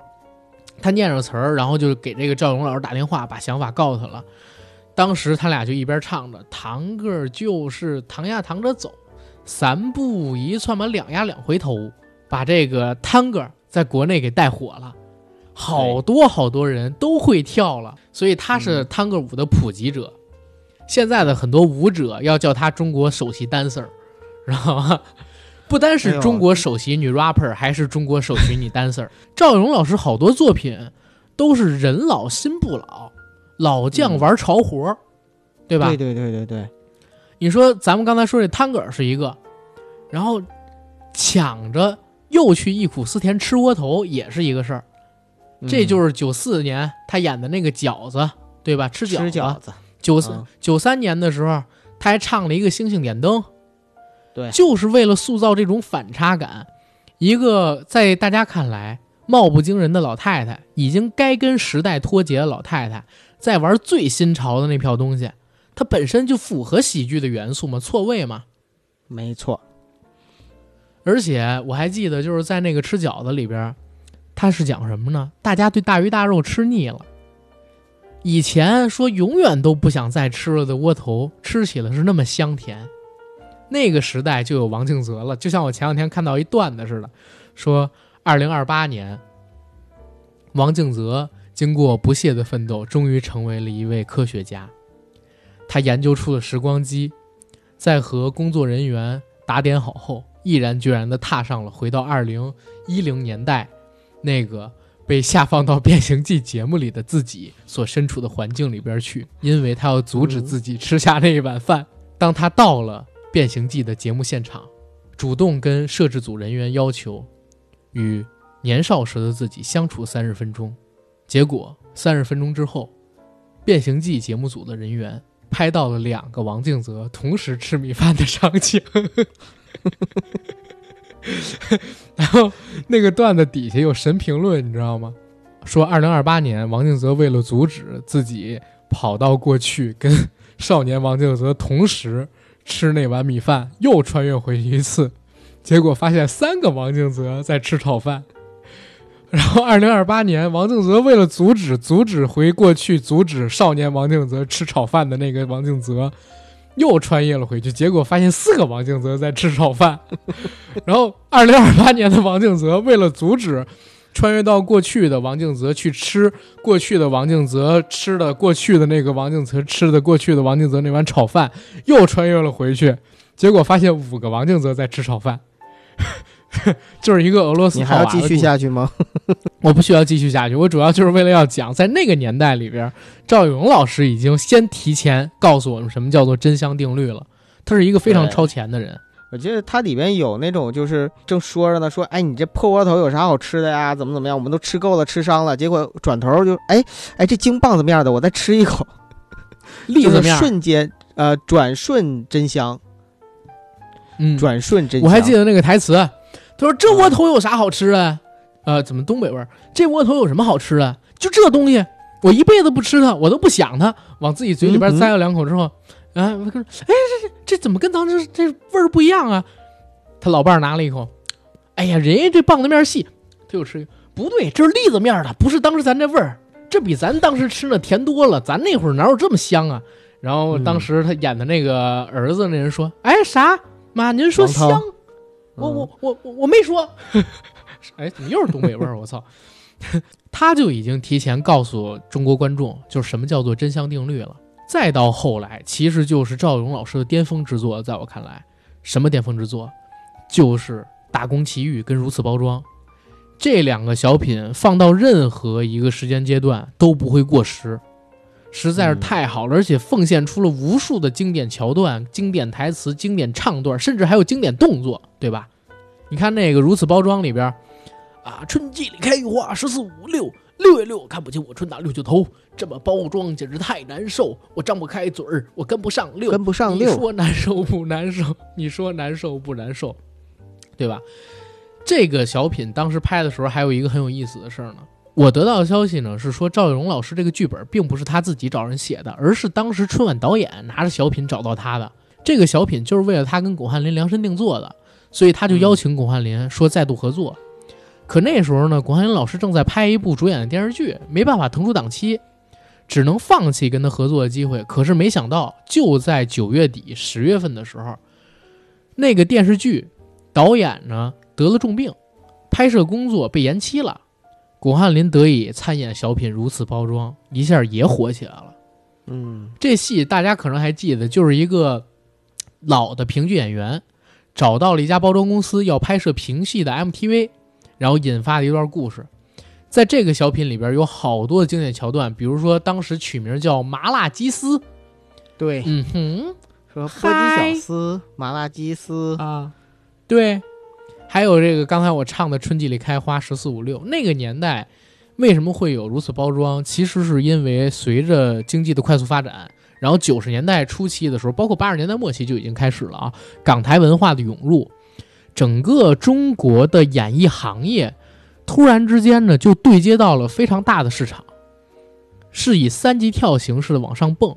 Speaker 1: 他念着词儿，然后就给这个赵勇老师打电话，把想法告诉他了。当时他俩就一边唱着“堂哥就是堂呀堂着走，三步一窜嘛两呀两回头”，把这个探戈在国内给带火了，好多好多人都会跳了，所以他是探戈舞的普及者。现在的很多舞者要叫他中国首席 dancer，知道吗？不单是中国首席女 rapper，还是中国首席女 dancer。赵勇老师好多作品都是人老心不老，老将玩潮活，对吧？
Speaker 2: 对对对对对。
Speaker 1: 你说咱们刚才说这探戈是一个，然后抢着又去忆苦思甜吃窝头也是一个事儿。这就是九四年他演的那个饺子，对吧？吃
Speaker 2: 饺子。
Speaker 1: 九四九三年的时候，他还唱了一个《星星点灯》。
Speaker 2: 对，
Speaker 1: 就是为了塑造这种反差感。一个在大家看来貌不惊人的老太太，已经该跟时代脱节的老太太，在玩最新潮的那票东西，它本身就符合喜剧的元素嘛，错位嘛。
Speaker 2: 没错。
Speaker 1: 而且我还记得，就是在那个吃饺子里边，他是讲什么呢？大家对大鱼大肉吃腻了，以前说永远都不想再吃了的窝头，吃起来是那么香甜。那个时代就有王敬泽了，就像我前两天看到一段子似的，说二零二八年，王敬泽经过不懈的奋斗，终于成为了一位科学家。他研究出了时光机，在和工作人员打点好后，毅然决然地踏上了回到二零一零年代那个被下放到《变形记》节目里的自己所身处的环境里边去，因为他要阻止自己吃下那一碗饭。当他到了。《变形记》的节目现场，主动跟摄制组人员要求与年少时的自己相处三十分钟，结果三十分钟之后，《变形记》节目组的人员拍到了两个王敬泽同时吃米饭的场景。然后那个段子底下有神评论，你知道吗？说二零二八年，王敬泽为了阻止自己跑到过去，跟少年王敬泽同时吃那碗米饭，又穿越回去一次，结果发现三个王敬泽在吃炒饭。然后二零二八年，王敬泽为了阻止阻止回过去，阻止少年王敬泽吃炒饭的那个王敬泽。又穿越了回去，结果发现四个王敬泽在吃炒饭。然后，二零二八年的王敬泽为了阻止穿越到过去的王敬泽去吃过去的王敬泽吃的过去的那个王敬泽吃的过去的王敬泽那碗炒饭，又穿越了回去，结果发现五个王敬泽在吃炒饭。就是一个俄罗斯，
Speaker 2: 你还要继续下去吗？
Speaker 1: 我不需要继续下去，我主要就是为了要讲，在那个年代里边，赵永老师已经先提前告诉我们什么叫做真香定律了。他是一个非常超前的人。
Speaker 2: 我记得它里面有那种，就是正说着呢，说，哎，你这破窝头有啥好吃的呀？怎么怎么样？我们都吃够了，吃伤了。结果转头就，哎哎，这京棒子面的，我再吃一口，
Speaker 1: 栗子面，
Speaker 2: 瞬间，呃，转瞬真香。
Speaker 1: 嗯，
Speaker 2: 转瞬真。
Speaker 1: 我还记得那个台词。他说：“这窝头有啥好吃的？呃，怎么东北味儿？这窝头有什么好吃的？就这东西，我一辈子不吃它，我都不想它。往自己嘴里边塞了两口之后，啊，哎，这这这怎么跟当时这味儿不一样啊？他老伴儿拿了一口，哎呀，人家这棒子面细，他又吃，不对，这是栗子面的，不是当时咱这味儿，这比咱当时吃的甜多了。咱那会儿哪有这么香啊？然后当时他演的那个儿子那人说，哎，啥？妈，您说香？”我我我我我没说，哎，怎么又是东北味儿？我操！他就已经提前告诉中国观众，就是什么叫做真香定律了。再到后来，其实就是赵勇老师的巅峰之作。在我看来，什么巅峰之作？就是《大公奇遇》跟《如此包装》这两个小品，放到任何一个时间阶段都不会过时，实在是太好了，而且奉献出了无数的经典桥段、经典台词、经典唱段，甚至还有经典动作。对吧？你看那个如此包装里边，啊，春季里开花，十四五六，六月六看不清我春打六九头，这么包装简直太难受，我张不开嘴儿，我跟不上六，
Speaker 2: 跟不上六，
Speaker 1: 你说难受不难受？你说难受不难受？对吧？这个小品当时拍的时候还有一个很有意思的事儿呢。我得到的消息呢是说，赵丽蓉老师这个剧本并不是他自己找人写的，而是当时春晚导演拿着小品找到他的。这个小品就是为了他跟巩汉林量身定做的。所以他就邀请巩汉林说再度合作，可那时候呢，巩汉林老师正在拍一部主演的电视剧，没办法腾出档期，只能放弃跟他合作的机会。可是没想到，就在九月底十月份的时候，那个电视剧导演呢得了重病，拍摄工作被延期了，巩汉林得以参演小品《如此包装》，一下也火起来了。
Speaker 2: 嗯，
Speaker 1: 这戏大家可能还记得，就是一个老的评剧演员。找到了一家包装公司，要拍摄评戏的 MTV，然后引发的一段故事。在这个小品里边有好多的经典桥段，比如说当时取名叫麻辣鸡丝，
Speaker 2: 对，
Speaker 1: 嗯哼，
Speaker 2: 说波鸡小丝、麻辣鸡丝。
Speaker 1: 啊，对，还有这个刚才我唱的《春季里开花十四五六》，那个年代为什么会有如此包装？其实是因为随着经济的快速发展。然后九十年代初期的时候，包括八十年代末期就已经开始了啊，港台文化的涌入，整个中国的演艺行业突然之间呢就对接到了非常大的市场，是以三级跳形式的往上蹦。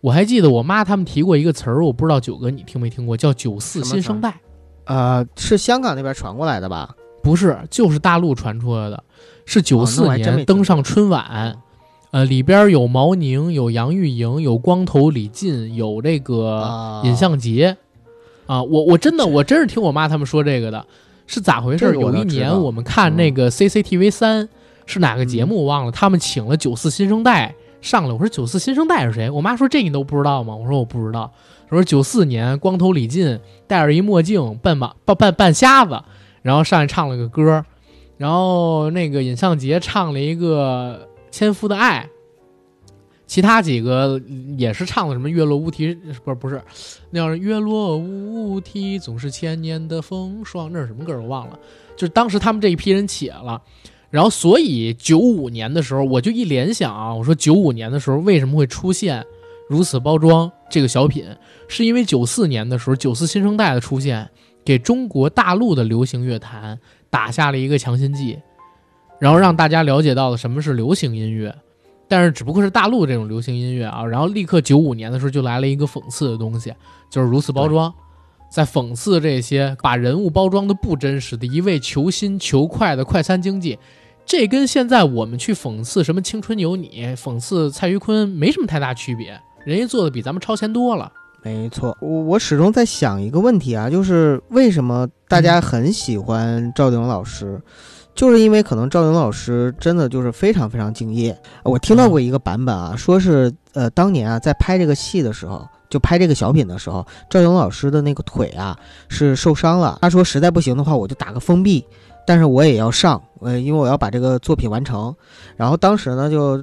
Speaker 1: 我还记得我妈他们提过一个词儿，我不知道九哥你听没听过，叫“九四新生代”。
Speaker 2: 呃，是香港那边传过来的吧？
Speaker 1: 不是，就是大陆传出来的，是九四年登上春晚。呃，里边有毛宁，有杨钰莹，有光头李进，有这个尹相杰，啊，我我真的我真是听我妈他们说这个的，是咋回事？有一年我们看那个 CCTV 三是哪个节目我忘了，他们请了九四新生代上来，我说九四新生代是谁？我妈说这你都不知道吗？我说我不知道。我说九四年光头李进戴着一墨镜，半马半半半瞎子，然后上来唱了个歌，然后那个尹相杰唱了一个。千夫的爱，其他几个也是唱的什么月落乌啼，不是不是，那叫月落乌啼总是千年的风霜，那是什么歌我忘了。就是当时他们这一批人起了，然后所以九五年的时候，我就一联想啊，我说九五年的时候为什么会出现如此包装这个小品，是因为九四年的时候九四新生代的出现，给中国大陆的流行乐坛打下了一个强心剂，然后让大家了解到了什么是流行音乐。但是只不过是大陆这种流行音乐啊，然后立刻九五年的时候就来了一个讽刺的东西，就是如此包装，在讽刺这些把人物包装的不真实的一味求新求快的快餐经济。这跟现在我们去讽刺什么青春有你，讽刺蔡徐坤没什么太大区别，人家做的比咱们超前多了。
Speaker 2: 没错，我我始终在想一个问题啊，就是为什么大家很喜欢赵丽蓉老师，就是因为可能赵云老师真的就是非常非常敬业。我听到过一个版本啊，说是呃当年啊在拍这个戏的时候，就拍这个小品的时候，赵丽蓉老师的那个腿啊是受伤了，他说实在不行的话，我就打个封闭。但是我也要上，呃，因为我要把这个作品完成。然后当时呢，就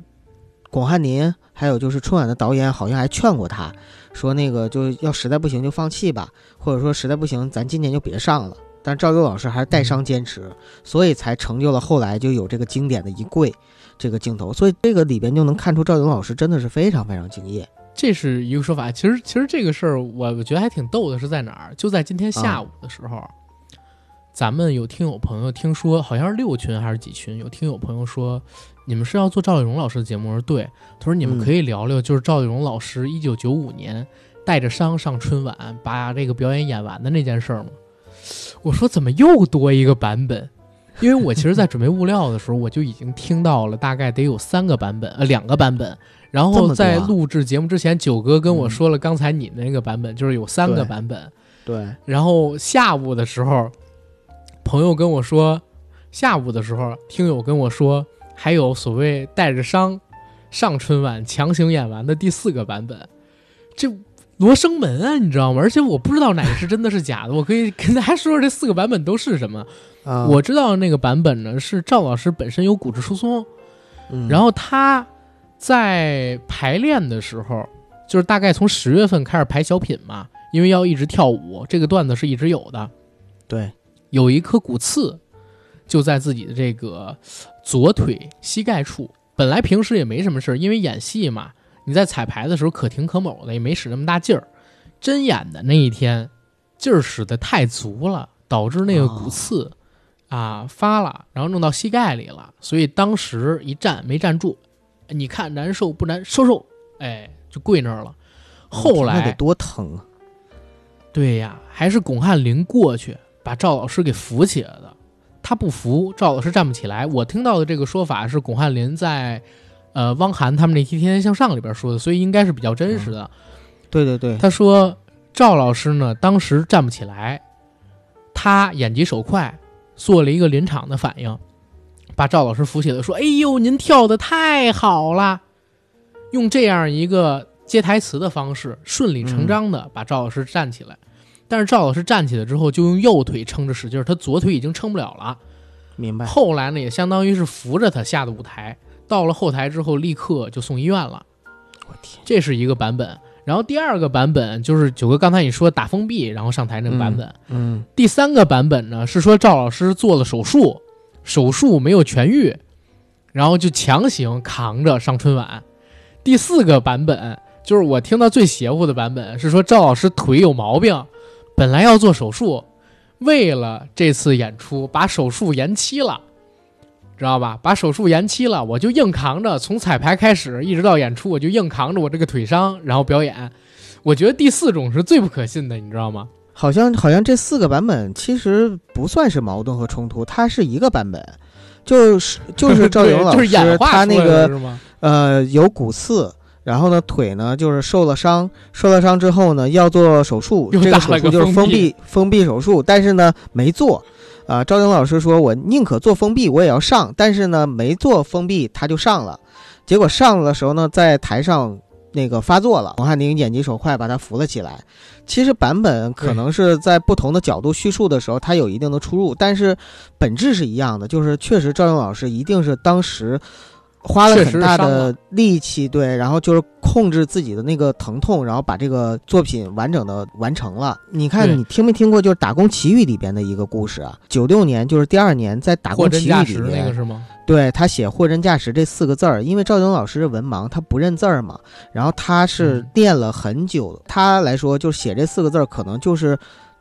Speaker 2: 巩汉林还有就是春晚的导演好像还劝过他，说那个就要实在不行就放弃吧，或者说实在不行咱今年就别上了。但赵丽老师还是带伤坚持，所以才成就了后来就有这个经典的一跪这个镜头。所以这个里边就能看出赵勇老师真的是非常非常敬业。
Speaker 1: 这是一个说法。其实其实这个事儿我我觉得还挺逗的，是在哪儿？就在今天下午的时候。咱们有听友朋友听说，好像是六群还是几群？有听友朋友说，你们是要做赵丽蓉老师的节目？我说对。他说你们可以聊聊，就是赵丽蓉老师一九九五年带着伤上春晚，把这个表演演完的那件事吗？我说怎么又多一个版本？因为我其实，在准备物料的时候，我就已经听到了大概得有三个版本，呃，两个版本。然后在录制节目之前，九哥跟我说了刚才你那个版本，就是有三个版本。
Speaker 2: 对。
Speaker 1: 然后下午的时候。朋友跟我说，下午的时候，听友跟我说，还有所谓带着伤上春晚强行演完的第四个版本，这罗生门啊，你知道吗？而且我不知道哪个是真的是假的，我可以跟大家说说这四个版本都是什么。我知道那个版本呢是赵老师本身有骨质疏松，然后他在排练的时候，就是大概从十月份开始排小品嘛，因为要一直跳舞，这个段子是一直有的。
Speaker 2: 对。
Speaker 1: 有一颗骨刺，就在自己的这个左腿膝盖处。本来平时也没什么事因为演戏嘛，你在彩排的时候可停可卯的，也没使那么大劲儿。真演的那一天，劲儿使得太足了，导致那个骨刺啊发了，然后弄到膝盖里了。所以当时一站没站住，你看难受不难？受受，哎，就跪那儿了。后来
Speaker 2: 得多疼啊！
Speaker 1: 对呀，还是巩汉林过去。把赵老师给扶起来的，他不服赵老师站不起来。我听到的这个说法是巩汉林在，呃，汪涵他们那期《天天向上》里边说的，所以应该是比较真实的。
Speaker 2: 对对对，
Speaker 1: 他说赵老师呢当时站不起来，他眼疾手快，做了一个临场的反应，把赵老师扶起来，说：“哎呦，您跳的太好了！”用这样一个接台词的方式，顺理成章的把赵老师站起来。但是赵老师站起来之后，就用右腿撑着使劲，他左腿已经撑不了了。
Speaker 2: 明白。
Speaker 1: 后来呢，也相当于是扶着他下的舞台。到了后台之后，立刻就送医院了。
Speaker 2: 我天，
Speaker 1: 这是一个版本。然后第二个版本就是九哥刚才你说打封闭然后上台那个版本。
Speaker 2: 嗯。
Speaker 1: 第三个版本呢是说赵老师做了手术，手术没有痊愈，然后就强行扛着上春晚。第四个版本就是我听到最邪乎的版本是说赵老师腿有毛病。本来要做手术，为了这次演出把手术延期了，知道吧？把手术延期了，我就硬扛着，从彩排开始一直到演出，我就硬扛着我这个腿伤，然后表演。我觉得第四种是最不可信的，你知道吗？
Speaker 2: 好像好像这四个版本其实不算是矛盾和冲突，它是一个版本，就是就是 赵勇老师他那个呃有骨刺。然后呢，腿呢就是受了伤，受了伤之后呢要做手术，这个手术就是封闭封闭手术，但是呢没做，啊，赵英老师说我宁可做封闭我也要上，但是呢没做封闭他就上了，结果上了的时候呢在台上那个发作了，王汉宁眼疾手快把他扶了起来，其实版本可能是在不同的角度叙述的时候它有一定的出入，但是本质是一样的，就是确实赵英老师一定是当时。花了很大的力气，对，然后就是控制自己的那个疼痛，然后把这个作品完整的完成了。你看，你听没听过？就是《打工奇遇》里边的一个故事啊。九六年，就是第二年，在《打工奇遇》里面，
Speaker 1: 那个是吗？
Speaker 2: 对他写“货真价实”这四个字儿，因为赵晶老师是文盲，他不认字儿嘛。然后他是练了很久，他来说就写这四个字儿，可能就是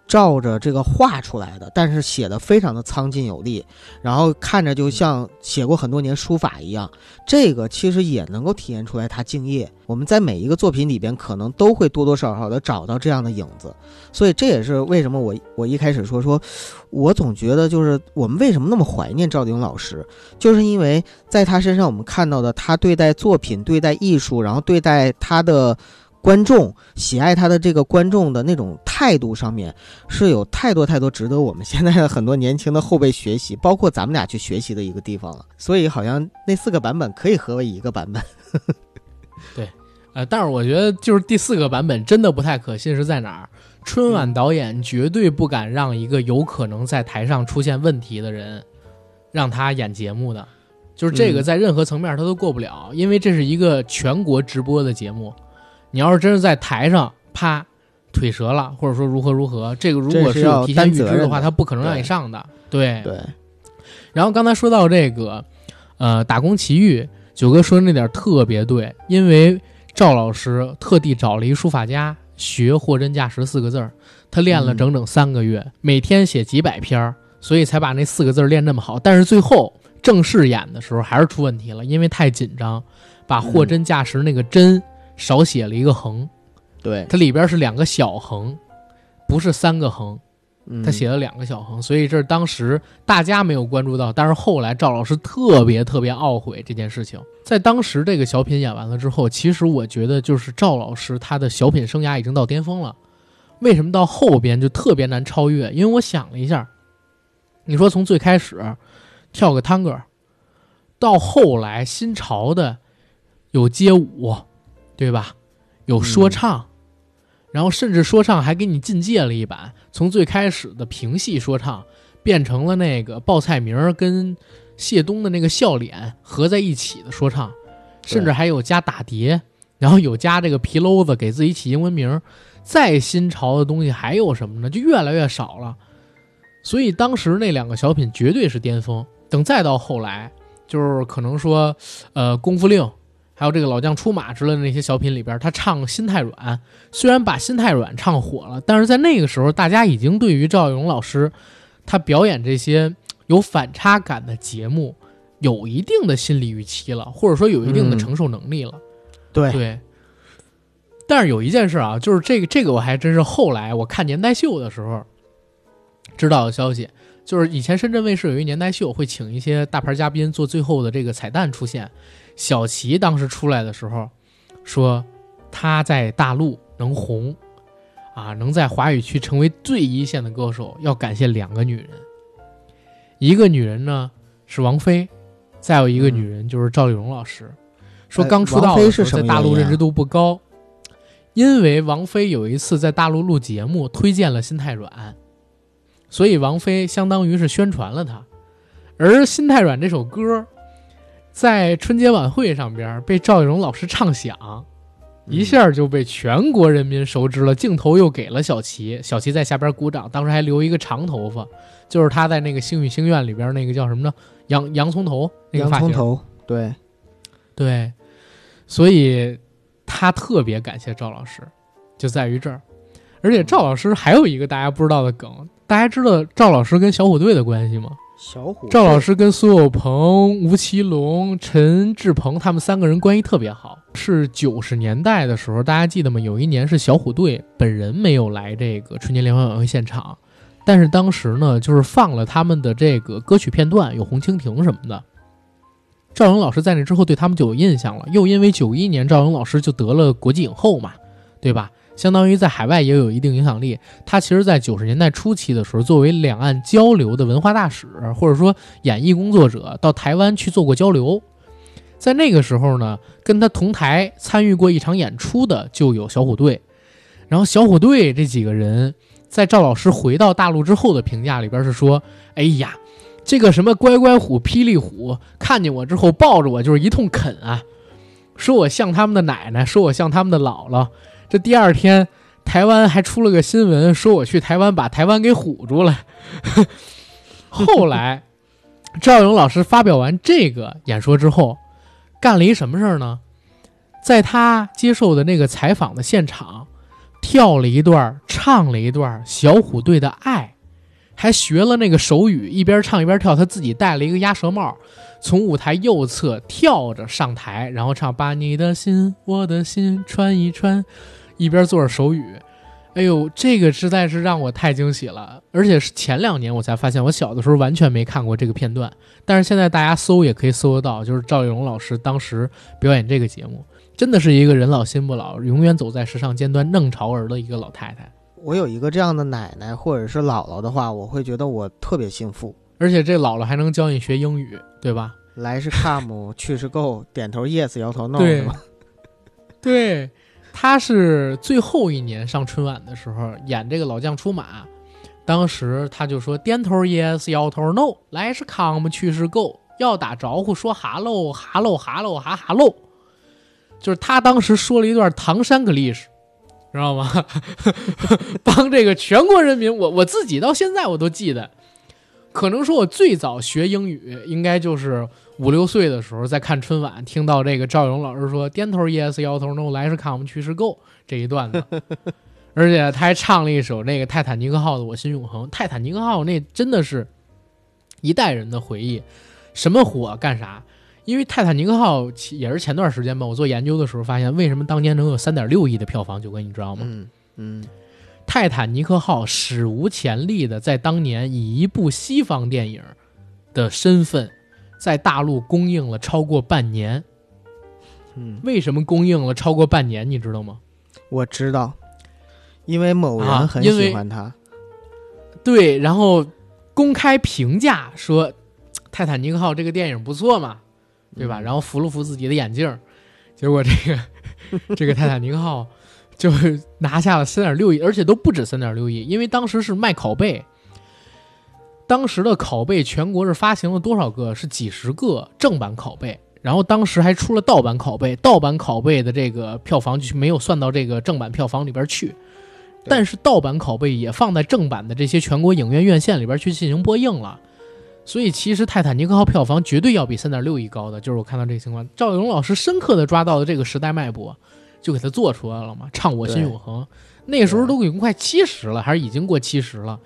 Speaker 2: 照着这个画出来的，但是写的非常的苍劲有力，然后看着就像写过很多年书法一样。这个其实也能够体现出来他敬业。我们在每一个作品里边，可能都会多多少少的找到这样的影子。所以这也是为什么我我一开始说说，我总觉得就是我们为什么那么怀念赵鼎老师，就是因为在他身上我们看到的他对待作品、对待艺术，然后对待他的。观众喜爱他的这个观众的那种态度上面，是有太多太多值得我们现在的很多年轻的后辈学习，包括咱们俩去学习的一个地方了。所以好像那四个版本可以合为一个版本。
Speaker 1: 对，呃，但是我觉得就是第四个版本真的不太可信，是在哪儿？春晚导演绝对不敢让一个有可能在台上出现问题的人让他演节目的，就是这个在任何层面他都过不了，因为这是一个全国直播的节目。你要是真是在台上啪腿折了，或者说如何如何，这个如果是有提前预知的话，他不可能让你上的。对
Speaker 2: 对。
Speaker 1: 然后刚才说到这个，呃，打工奇遇，九哥说的那点特别对，因为赵老师特地找了一书法家学“货真价实”四个字儿，他练了整整三个月，每天写几百篇，所以才把那四个字练那么好。但是最后正式演的时候还是出问题了，因为太紧张，把“货真价实”那个“真”。少写了一个横，
Speaker 2: 对，
Speaker 1: 它里边是两个小横，不是三个横，他写了两个小横，所以这是当时大家没有关注到，但是后来赵老师特别特别懊悔这件事情。在当时这个小品演完了之后，其实我觉得就是赵老师他的小品生涯已经到巅峰了。为什么到后边就特别难超越？因为我想了一下，你说从最开始跳个探戈，到后来新潮的有街舞。对吧？有说唱，然后甚至说唱还给你进阶了一版，从最开始的评戏说唱变成了那个报菜名跟谢东的那个笑脸合在一起的说唱，甚至还有加打碟，然后有加这个皮篓子给自己起英文名。再新潮的东西还有什么呢？就越来越少了。所以当时那两个小品绝对是巅峰。等再到后来，就是可能说，呃，功夫令。还有这个老将出马之类的那些小品里边，他唱《心太软》，虽然把《心太软》唱火了，但是在那个时候，大家已经对于赵咏老师他表演这些有反差感的节目有一定的心理预期了，或者说有一定的承受能力了。
Speaker 2: 对
Speaker 1: 对。但是有一件事啊，就是这个这个我还真是后来我看年代秀的时候知道的消息，就是以前深圳卫视有一年代秀，会请一些大牌嘉宾做最后的这个彩蛋出现。小齐当时出来的时候，说他在大陆能红，啊，能在华语区成为最一线的歌手，要感谢两个女人。一个女人呢是王菲，再有一个女人就是赵丽蓉老师。说刚出道的时候在大陆认知度不高，因为王菲有一次在大陆录节目推荐了《心太软》，所以王菲相当于是宣传了她。而《心太软》这首歌。在春节晚会上边被赵丽蓉老师唱响，一下就被全国人民熟知了。镜头又给了小齐，小齐在下边鼓掌，当时还留一个长头发，就是他在那个《星语星愿》里边那个叫什么呢？洋洋葱头那个
Speaker 2: 发型。洋葱头，对，
Speaker 1: 对，所以他特别感谢赵老师，就在于这儿。而且赵老师还有一个大家不知道的梗，大家知道赵老师跟小虎队的关系吗？
Speaker 2: 小虎
Speaker 1: 赵老师跟苏有朋、吴奇隆、陈志朋他们三个人关系特别好。是九十年代的时候，大家记得吗？有一年是小虎队本人没有来这个春节联欢晚会现场，但是当时呢，就是放了他们的这个歌曲片段，有《红蜻蜓》什么的。赵勇老师在那之后对他们就有印象了，又因为九一年赵勇老师就得了国际影后嘛，对吧？相当于在海外也有一定影响力。他其实，在九十年代初期的时候，作为两岸交流的文化大使，或者说演艺工作者，到台湾去做过交流。在那个时候呢，跟他同台参与过一场演出的就有小虎队。然后，小虎队这几个人在赵老师回到大陆之后的评价里边是说：“哎呀，这个什么乖乖虎、霹雳虎，看见我之后抱着我就是一通啃啊，说我像他们的奶奶，说我像他们的姥姥。”这第二天，台湾还出了个新闻，说我去台湾把台湾给唬住了。后来，赵勇老师发表完这个演说之后，干了一什么事儿呢？在他接受的那个采访的现场，跳了一段，唱了一段小虎队的《爱》，还学了那个手语，一边唱一边跳。他自己戴了一个鸭舌帽，从舞台右侧跳着上台，然后唱“把你的心，我的心穿一穿”，一边做着手语。哎呦，这个实在是让我太惊喜了！而且是前两年我才发现，我小的时候完全没看过这个片段，但是现在大家搜也可以搜得到，就是赵丽蓉老师当时表演这个节目。真的是一个人老心不老，永远走在时尚尖端、弄潮儿的一个老太太。
Speaker 2: 我有一个这样的奶奶或者是姥姥的话，我会觉得我特别幸福。
Speaker 1: 而且这姥姥还能教你学英语，对吧？
Speaker 2: 来是 come，去是 go，点头 yes，摇头 no，
Speaker 1: 对吧？对，他是最后一年上春晚的时候演这个老将出马，当时他就说点头 yes，摇头 no，来是 come，去是 go，要打招呼说 hello，hello，hello，哈 hello。就是他当时说了一段唐山格历史，知道吗？帮这个全国人民，我我自己到现在我都记得。可能说我最早学英语，应该就是五六岁的时候，在看春晚，听到这个赵勇老师说“点头 yes，摇头 no，来是 come，去是 go” 这一段子，而且他还唱了一首那个《泰坦尼克号》的“我心永恒”。泰坦尼克号那真的是一代人的回忆，什么火干啥。因为泰坦尼克号也是前段时间吧，我做研究的时候发现，为什么当年能有三点六亿的票房？九哥，你知道吗？
Speaker 2: 嗯嗯，
Speaker 1: 泰坦尼克号史无前例的在当年以一部西方电影的身份，在大陆公映了超过半年。
Speaker 2: 嗯，
Speaker 1: 为什么公映了超过半年？你知道吗？
Speaker 2: 我知道，因为某人很喜欢他。
Speaker 1: 对，然后公开评价说，泰坦尼克号这个电影不错嘛。对吧？然后扶了扶自己的眼镜，结果这个 这个泰坦尼克号就是拿下了三点六亿，而且都不止三点六亿，因为当时是卖拷贝，当时的拷贝全国是发行了多少个？是几十个正版拷贝，然后当时还出了盗版拷贝，盗版拷贝的这个票房就没有算到这个正版票房里边去，但是盗版拷贝也放在正版的这些全国影院院线里边去进行播映了。所以其实《泰坦尼克号》票房绝对要比三点六亿高的，就是我看到这个情况。赵丽蓉老师深刻的抓到了这个时代脉搏，就给他做出来了嘛，唱《我心永恒》。那时候都已经快七十了，还是已经过七十了，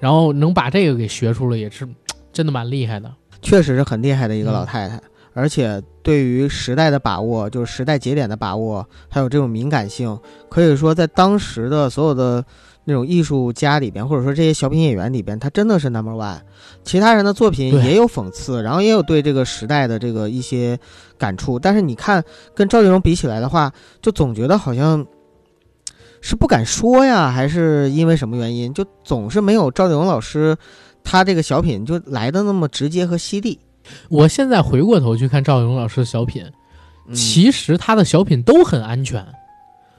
Speaker 1: 然后能把这个给学出来，也是真的蛮厉害的。
Speaker 2: 确实是很厉害的一个老太太，而且对于时代的把握，就是时代节点的把握，还有这种敏感性，可以说在当时的所有的。那种艺术家里边，或者说这些小品演员里边，他真的是 number one。其他人的作品也有讽刺，然后也有对这个时代的这个一些感触。但是你看，跟赵丽蓉比起来的话，就总觉得好像是不敢说呀，还是因为什么原因，就总是没有赵丽蓉老师他这个小品就来的那么直接和犀利。
Speaker 1: 我现在回过头去看赵丽蓉老师的小品，其实他的小品都很安全。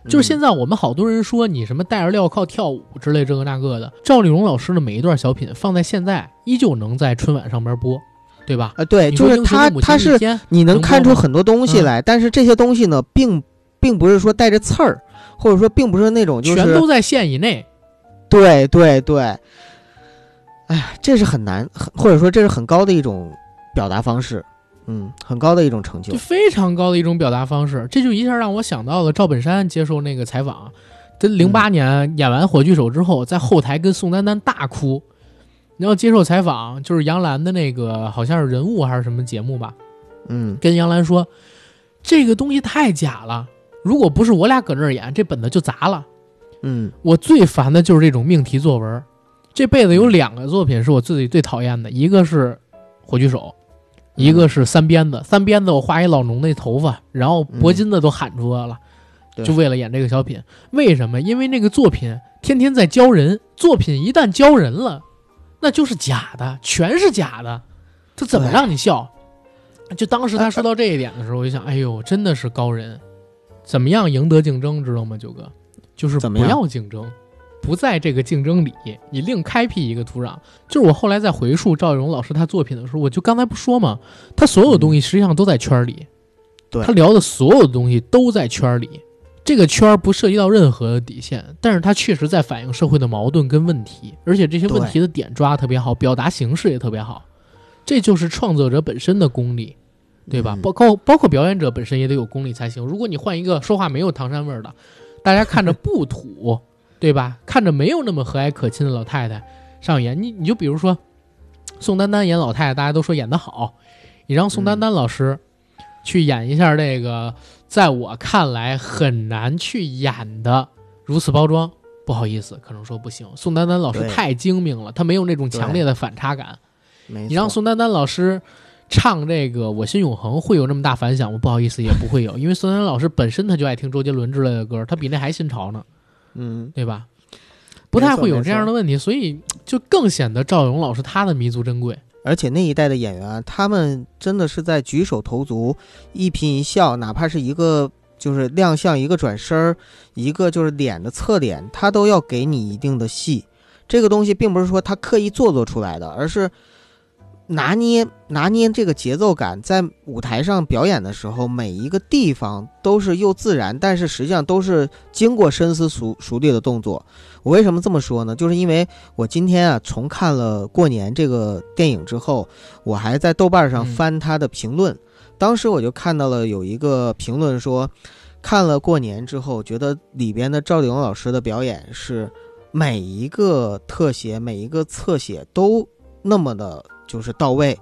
Speaker 1: 就是现在，我们好多人说你什么戴着镣铐跳舞之类这个那个的。赵丽蓉老师的每一段小品放在现在依旧能在春晚上边播，对吧？
Speaker 2: 啊，对，就是他，他是你能看出很多东西来，但是这些东西呢，并并不是说带着刺儿，或者说并不是那种就是
Speaker 1: 全都在线以内。
Speaker 2: 对对对，哎呀，这是很难，或者说这是很高的一种表达方式。嗯，很高的一种成就，
Speaker 1: 就非常高的一种表达方式。这就一下让我想到了赵本山接受那个采访，在零八年演完《火炬手》之后，在后台跟宋丹丹大哭。然后接受采访，就是杨澜的那个好像是人物还是什么节目吧，
Speaker 2: 嗯，
Speaker 1: 跟杨澜说，这个东西太假了，如果不是我俩搁那儿演，这本子就砸了。
Speaker 2: 嗯，
Speaker 1: 我最烦的就是这种命题作文，这辈子有两个作品是我自己最讨厌的，一个是《火炬手》。一个是三鞭子，三鞭子我画一老农那头发，然后铂金的都喊出来了，就为了演这个小品。为什么？因为那个作品天天在教人，作品一旦教人了，那就是假的，全是假的，他怎么让你笑？就当时他说到这一点的时候，我就想，哎呦，真的是高人，怎么样赢得竞争？知道吗，九哥？就是不要竞争。不在这个竞争里，你另开辟一个土壤。就是我后来在回溯赵丽蓉老师他作品的时候，我就刚才不说嘛？他所有东西实际上都在圈里，
Speaker 2: 对
Speaker 1: 他聊的所有的东西都在圈里。这个圈不涉及到任何的底线，但是他确实在反映社会的矛盾跟问题，而且这些问题的点抓的特别好，表达形式也特别好。这就是创作者本身的功力，对吧？包括包括表演者本身也得有功力才行。如果你换一个说话没有唐山味儿的。大家看着不土，对吧？看着没有那么和蔼可亲的老太太上演。你你就比如说宋丹丹演老太太，大家都说演得好，你让宋丹丹老师去演一下这个，在我看来很难去演的如此包装。不好意思，可能说不行。宋丹丹老师太精明了，她没有那种强烈的反差感。你让宋丹丹老师唱这个《我心永恒》，会有那么大反响吗？不好意思，也不会有，因为宋丹丹老师本身他就爱听周杰伦之类的歌，他比那还新潮呢。
Speaker 2: 嗯，
Speaker 1: 对吧？不太会有这样的问题，所以就更显得赵勇老师他的弥足珍贵。
Speaker 2: 而且那一代的演员，他们真的是在举手投足、一颦一笑，哪怕是一个。就是亮相一个转身儿，一个就是脸的侧脸，他都要给你一定的戏。这个东西并不是说他刻意做作出来的，而是拿捏拿捏这个节奏感，在舞台上表演的时候，每一个地方都是又自然，但是实际上都是经过深思熟熟虑的动作。我为什么这么说呢？就是因为我今天啊重看了《过年》这个电影之后，我还在豆瓣上翻他的评论。当时我就看到了有一个评论说，看了过年之后，觉得里边的赵丽蓉老师的表演是每一个特写、每一个侧写都那么的，就是到位，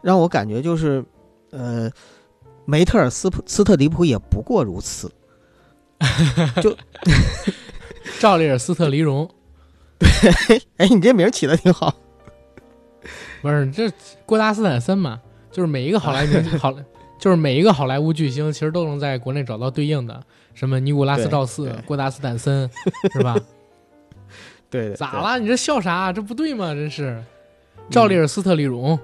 Speaker 2: 让我感觉就是，呃，梅特尔斯普斯特里普也不过如此。就
Speaker 1: 赵丽尔斯特黎荣，
Speaker 2: 对，哎，你这名起的挺好。
Speaker 1: 不是，这郭达斯坦森嘛？就是每一个好莱坞好，就是每一个好莱坞巨星，其实都能在国内找到对应的，什么尼古拉斯赵四、郭达斯坦森，是吧？
Speaker 2: 对，
Speaker 1: 咋了？你这笑啥？这不对吗？真是，赵丽尔斯特里荣。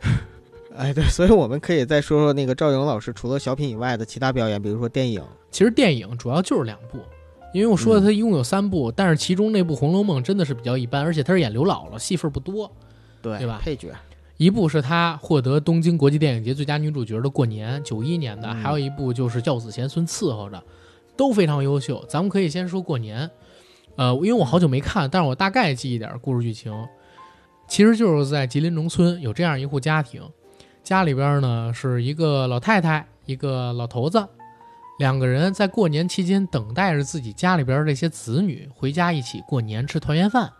Speaker 2: 哎，对，所以我们可以再说说那个赵勇老师除了小品以外的其他表演，比如说电影。
Speaker 1: 其实电影主要就是两部，因为我说的他一共有三部，但是其中那部《红楼梦》真的是比较一般，而且他是演刘姥姥，戏份不多，
Speaker 2: 对
Speaker 1: 对吧？
Speaker 2: 配角。
Speaker 1: 一部是她获得东京国际电影节最佳女主角的《过年》，九一年的，还有一部就是教子贤孙伺候着，都非常优秀。咱们可以先说《过年》，呃，因为我好久没看，但是我大概记一点故事剧情，其实就是在吉林农村有这样一户家庭，家里边呢是一个老太太，一个老头子，两个人在过年期间等待着自己家里边这些子女回家一起过年吃团圆饭。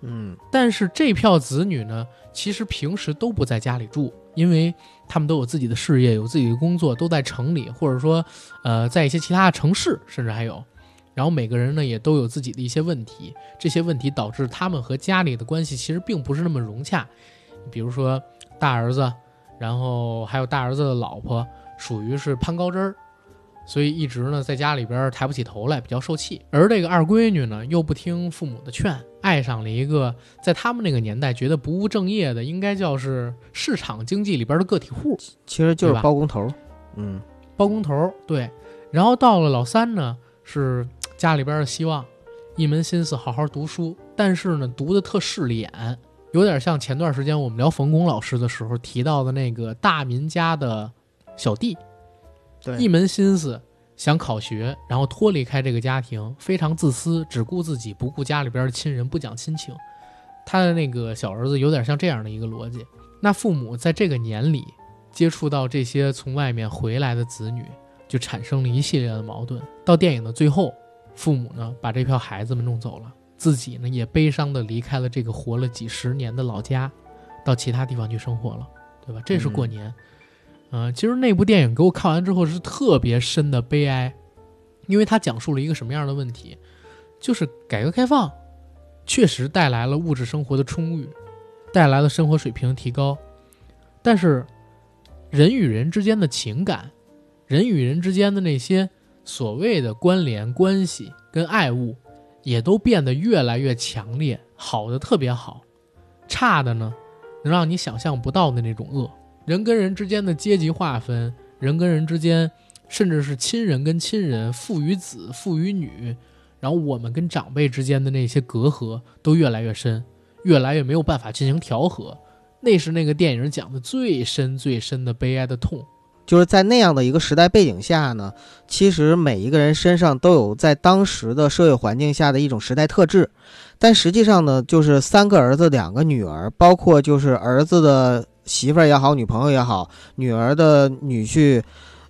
Speaker 2: 嗯，
Speaker 1: 但是这票子女呢，其实平时都不在家里住，因为他们都有自己的事业，有自己的工作，都在城里，或者说，呃，在一些其他的城市，甚至还有。然后每个人呢，也都有自己的一些问题，这些问题导致他们和家里的关系其实并不是那么融洽。比如说大儿子，然后还有大儿子的老婆，属于是攀高枝儿。所以一直呢在家里边抬不起头来，比较受气。而这个二闺女呢，又不听父母的劝，爱上了一个在他们那个年代觉得不务正业的，应该叫是市场经济里边的个体户，
Speaker 2: 其实就是包工头。嗯，
Speaker 1: 包工头对。然后到了老三呢，是家里边的希望，一门心思好好读书，但是呢读的特势利眼，有点像前段时间我们聊冯巩老师的时候提到的那个大民家的小弟。对一门心思想考学，然后脱离开这个家庭，非常自私，只顾自己，不顾家里边的亲人，不讲亲情。他的那个小儿子有点像这样的一个逻辑。那父母在这个年里接触到这些从外面回来的子女，就产生了一系列的矛盾。到电影的最后，父母呢把这票孩子们弄走了，自己呢也悲伤的离开了这个活了几十年的老家，到其他地方去生活了，对吧？这是过年。嗯，其实那部电影给我看完之后是特别深的悲哀，因为它讲述了一个什么样的问题，就是改革开放确实带来了物质生活的充裕，带来了生活水平提高，但是人与人之间的情感，人与人之间的那些所谓的关联关系跟爱物，也都变得越来越强烈，好的特别好，差的呢，能让你想象不到的那种恶。人跟人之间的阶级划分，人跟人之间，甚至是亲人跟亲人、父与子、父与女，然后我们跟长辈之间的那些隔阂都越来越深，越来越没有办法进行调和。那是那个电影讲的最深最深的悲哀的痛。
Speaker 2: 就是在那样的一个时代背景下呢，其实每一个人身上都有在当时的社会环境下的一种时代特质，但实际上呢，就是三个儿子两个女儿，包括就是儿子的。媳妇儿也好，女朋友也好，女儿的女婿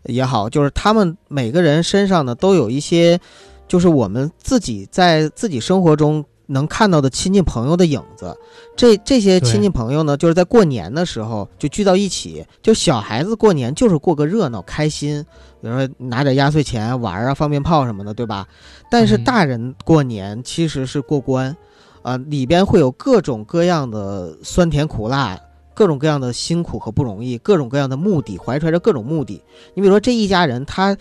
Speaker 2: 也好，就是他们每个人身上呢，都有一些就是我们自己在自己生活中能看到的亲戚朋友的影子。这这些亲戚朋友呢，就是在过年的时候就聚到一起。就小孩子过年就是过个热闹开心，比如说拿点压岁钱玩啊，放鞭炮什么的，对吧？但是大人过年其实是过关，啊，里边会有各种各样的酸甜苦辣。各种各样的辛苦和不容易，各种各样的目的，怀揣着各种目的。你比如说这一家人，他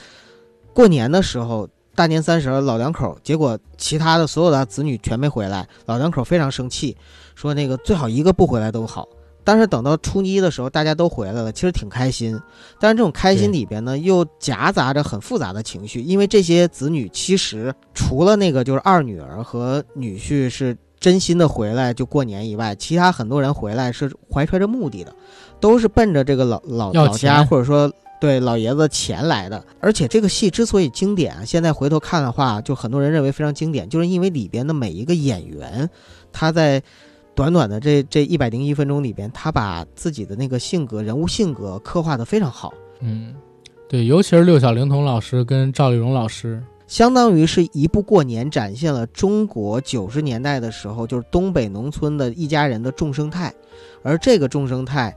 Speaker 2: 过年的时候，大年三十老两口，结果其他的所有的子女全没回来，老两口非常生气，说那个最好一个不回来都好。但是等到初一的时候，大家都回来了，其实挺开心。但是这种开心里边呢，又夹杂着很复杂的情绪，因为这些子女其实除了那个就是二女儿和女婿是。真心的回来就过年以外，其他很多人回来是怀揣着目的的，都是奔着这个老老老家或者说对老爷子钱来的。而且这个戏之所以经典，现在回头看的话，就很多人认为非常经典，就是因为里边的每一个演员，他在短短的这这一百零一分钟里边，他把自己的那个性格、人物性格刻画的非常好。
Speaker 1: 嗯，对，尤其是六小龄童老师跟赵丽蓉老师。
Speaker 2: 相当于是一部过年，展现了中国九十年代的时候，就是东北农村的一家人的众生态，而这个众生态，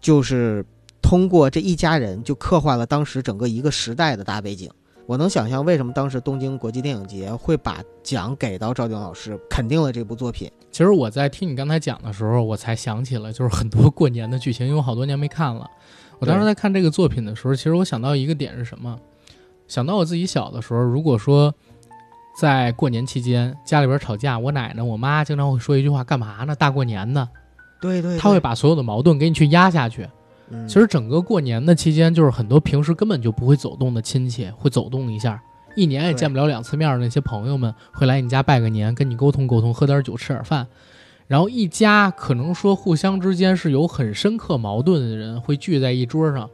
Speaker 2: 就是通过这一家人就刻画了当时整个一个时代的大背景。我能想象为什么当时东京国际电影节会把奖给到赵晶老师，肯定了这部作品。
Speaker 1: 其实我在听你刚才讲的时候，我才想起了就是很多过年的剧情，因为我好多年没看了。我当时在看这个作品的时候，其实我想到一个点是什么？想到我自己小的时候，如果说在过年期间家里边吵架，我奶奶、我妈经常会说一句话：“干嘛呢？大过年的。”
Speaker 2: 对对，
Speaker 1: 他会把所有的矛盾给你去压下去。其实整个过年的期间，就是很多平时根本就不会走动的亲戚会走动一下，一年也见不了两次面的那些朋友们会来你家拜个年，跟你沟通沟通，喝点酒，吃点饭。然后一家可能说互相之间是有很深刻矛盾的人会聚在一桌上，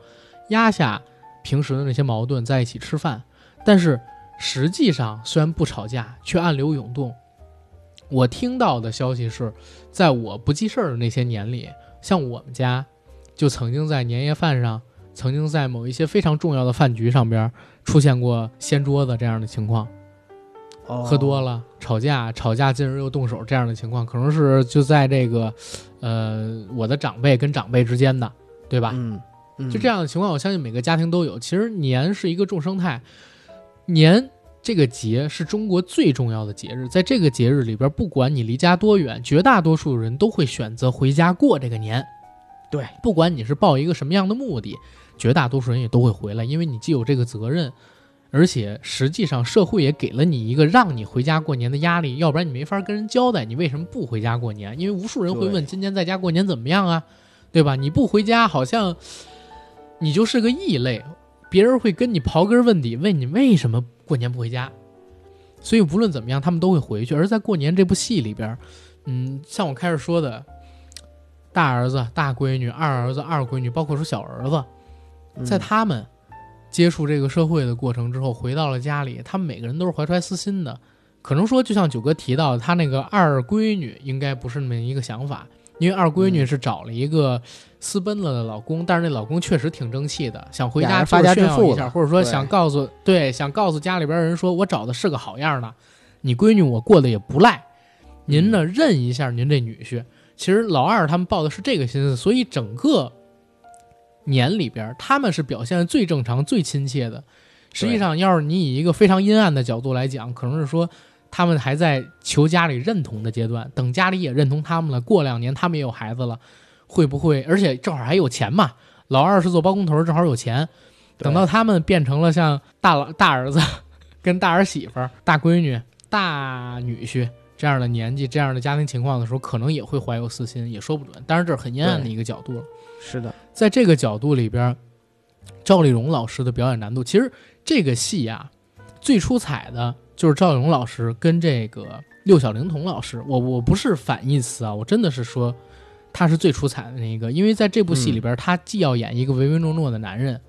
Speaker 1: 压下。平时的那些矛盾在一起吃饭，但是实际上虽然不吵架，却暗流涌动。我听到的消息是，在我不记事儿的那些年里，像我们家，就曾经在年夜饭上，曾经在某一些非常重要的饭局上边出现过掀桌子这样的情况。喝多了吵架，吵架进而又动手这样的情况，可能是就在这个，呃，我的长辈跟长辈之间的，对吧？
Speaker 2: 嗯。
Speaker 1: 就这样的情况，我相信每个家庭都有。其实年是一个众生态，年这个节是中国最重要的节日，在这个节日里边，不管你离家多远，绝大多数人都会选择回家过这个年。
Speaker 2: 对，
Speaker 1: 不管你是抱一个什么样的目的，绝大多数人也都会回来，因为你既有这个责任，而且实际上社会也给了你一个让你回家过年的压力，要不然你没法跟人交代你为什么不回家过年。因为无数人会问今年在家过年怎么样啊，对吧？你不回家好像。你就是个异类，别人会跟你刨根问底，问你为什么过年不回家。所以无论怎么样，他们都会回去。而在过年这部戏里边，嗯，像我开始说的，大儿子、大闺女、二儿子、二闺女，包括说小儿子，在他们接触这个社会的过程之后，回到了家里，他们每个人都是怀揣私心的。可能说，就像九哥提到，他那个二闺女应该不是那么一个想法。因为二闺女是找了一个私奔了的老公，但是那老公确实挺争气的，想回家
Speaker 2: 发家致富
Speaker 1: 一下，或者说想告诉对，想告诉家里边人说，我找的是个好样的，你闺女我过得也不赖，您呢认一下您这女婿。其实老二他们抱的是这个心思，所以整个年里边他们是表现的最正常、最亲切的。实际上，要是你以一个非常阴暗的角度来讲，可能是说。他们还在求家里认同的阶段，等家里也认同他们了，过两年他们也有孩子了，会不会？而且正好还有钱嘛，老二是做包工头，正好有钱。等到他们变成了像大老大儿子、跟大儿媳妇、大闺女、大女婿这样的年纪、这样的家庭情况的时候，可能也会怀有私心，也说不准。当然，这是很阴暗的一个角度了。
Speaker 2: 是的，
Speaker 1: 在这个角度里边，赵丽蓉老师的表演难度，其实这个戏呀，最出彩的。就是赵丽蓉老师跟这个六小龄童老师，我我不是反义词啊，我真的是说，他是最出彩的那一个，因为在这部戏里边，他既要演一个唯唯诺诺的男人，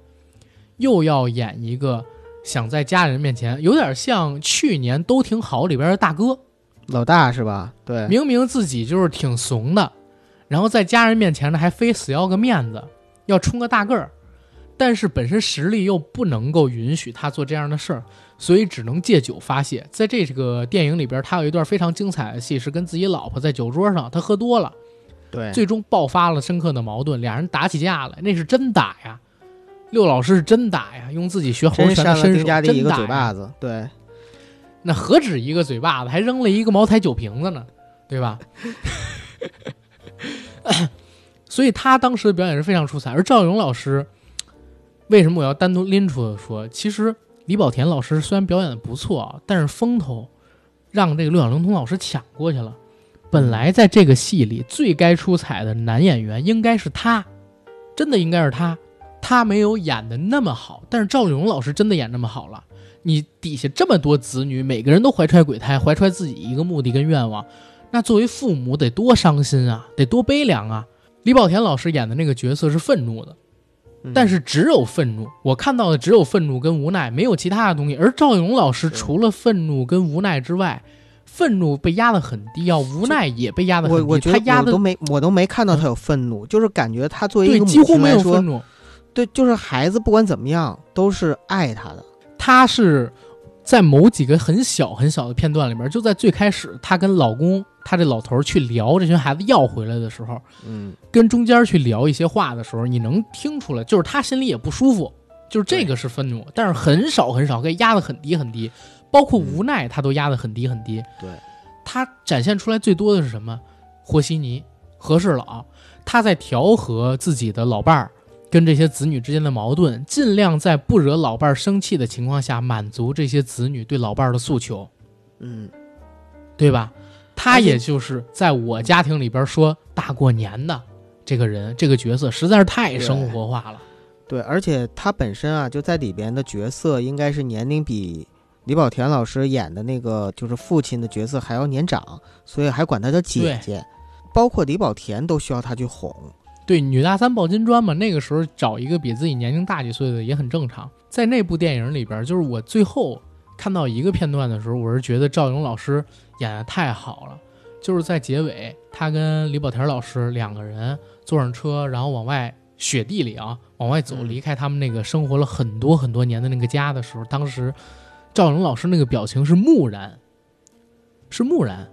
Speaker 1: 又要演一个想在家人面前，有点像去年都挺好里边的大哥，
Speaker 2: 老大是吧？对，
Speaker 1: 明明自己就是挺怂的，然后在家人面前呢还非死要个面子，要冲个大个儿。但是本身实力又不能够允许他做这样的事儿，所以只能借酒发泄。在这个电影里边，他有一段非常精彩的戏，是跟自己老婆在酒桌上，他喝多了，
Speaker 2: 对，
Speaker 1: 最终爆发了深刻的矛盾，俩人打起架来，那是真打呀。六老师是真打呀，用自己学猴拳的身手
Speaker 2: 真打。嘴巴子，对，
Speaker 1: 那何止一个嘴巴子，还扔了一个茅台酒瓶子呢，对吧？所以他当时的表演是非常出彩，而赵勇老师。为什么我要单独拎出来说？其实李保田老师虽然表演的不错，但是风头让这个六小龄童老师抢过去了。本来在这个戏里最该出彩的男演员应该是他，真的应该是他。他没有演的那么好，但是赵勇老师真的演那么好了。你底下这么多子女，每个人都怀揣鬼胎，怀揣自己一个目的跟愿望，那作为父母得多伤心啊，得多悲凉啊。李保田老师演的那个角色是愤怒的。但是只有愤怒，我看到的只有愤怒跟无奈，没有其他的东西。而赵勇老师除了愤怒跟无奈之外，愤怒被压得很低，要无奈也被压得很低。
Speaker 2: 我我觉得我都没我都没看到他有愤怒，就是感觉他作为一个
Speaker 1: 几乎没有愤怒。
Speaker 2: 对，就是孩子不管怎么样都是爱他的。
Speaker 1: 他是在某几个很小很小的片段里面，就在最开始，她跟老公。她这老头去聊这群孩子要回来的时候，
Speaker 2: 嗯，
Speaker 1: 跟中间去聊一些话的时候，你能听出来，就是他心里也不舒服，就是这个是愤怒，但是很少很少，可以压得很低很低，包括无奈他都压得很低很低。
Speaker 2: 对，
Speaker 1: 他展现出来最多的是什么？和稀泥，和事佬，他在调和自己的老伴儿跟这些子女之间的矛盾，尽量在不惹老伴儿生气的情况下，满足这些子女对老伴儿的诉求。
Speaker 2: 嗯，
Speaker 1: 对吧？他也就是在我家庭里边说大过年的这个人，这个角色实在是太生活化了。
Speaker 2: 对，而且他本身啊，就在里边的角色应该是年龄比李保田老师演的那个就是父亲的角色还要年长，所以还管他叫姐姐。包括李保田都需要他去哄。
Speaker 1: 对，女大三抱金砖嘛，那个时候找一个比自己年龄大几岁的也很正常。在那部电影里边，就是我最后看到一个片段的时候，我是觉得赵勇老师。演的太好了，就是在结尾，他跟李保田老师两个人坐上车，然后往外雪地里啊往外走，离开他们那个生活了很多很多年的那个家的时候，当时赵勇老师那个表情是木然，是木然。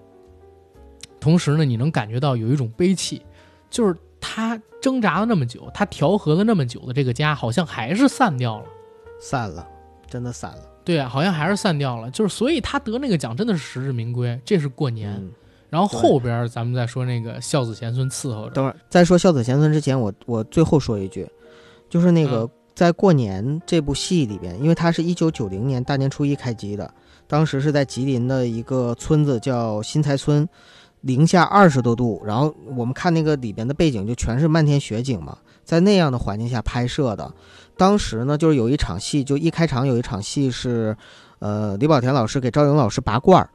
Speaker 1: 同时呢，你能感觉到有一种悲戚，就是他挣扎了那么久，他调和了那么久的这个家，好像还是散掉了，
Speaker 2: 散了，真的散了。
Speaker 1: 对，好像还是散掉了，就是所以他得那个奖真的是实至名归。这是过年，然后后边咱们再说那个孝子贤孙伺候着。
Speaker 2: 等会儿在说孝子贤孙之前，我我最后说一句，就是那个在过年这部戏里边，因为它是一九九零年大年初一开机的，当时是在吉林的一个村子叫新财村，零下二十多度，然后我们看那个里边的背景就全是漫天雪景嘛，在那样的环境下拍摄的。当时呢，就是有一场戏，就一开场有一场戏是，呃，李保田老师给赵勇老师拔罐儿，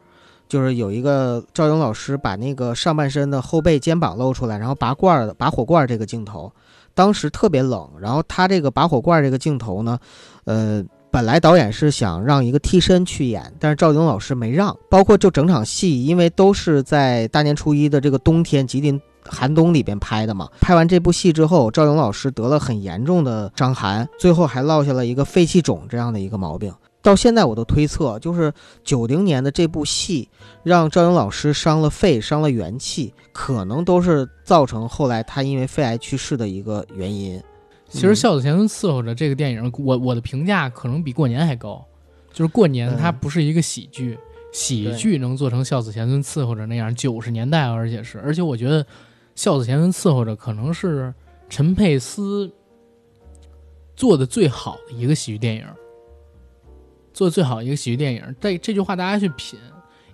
Speaker 2: 就是有一个赵勇老师把那个上半身的后背、肩膀露出来，然后拔罐儿拔火罐儿这个镜头，当时特别冷。然后他这个拔火罐儿这个镜头呢，呃，本来导演是想让一个替身去演，但是赵勇老师没让。包括就整场戏，因为都是在大年初一的这个冬天，吉林。寒冬里边拍的嘛，拍完这部戏之后，赵勇老师得了很严重的伤寒，最后还落下了一个肺气肿这样的一个毛病。到现在我都推测，就是九零年的这部戏让赵勇老师伤了肺，伤了元气，可能都是造成后来他因为肺癌去世的一个原因。
Speaker 1: 其实《孝子贤孙伺候着》这个电影，我我的评价可能比过年还高，就是过年它不是一个喜剧，喜剧能做成《孝子贤孙伺候着》那样，九十年代而且是，而且我觉得。孝子贤孙伺候着，可能是陈佩斯做的最好的一个喜剧电影，做的最好一个喜剧电影。这这句话大家去品。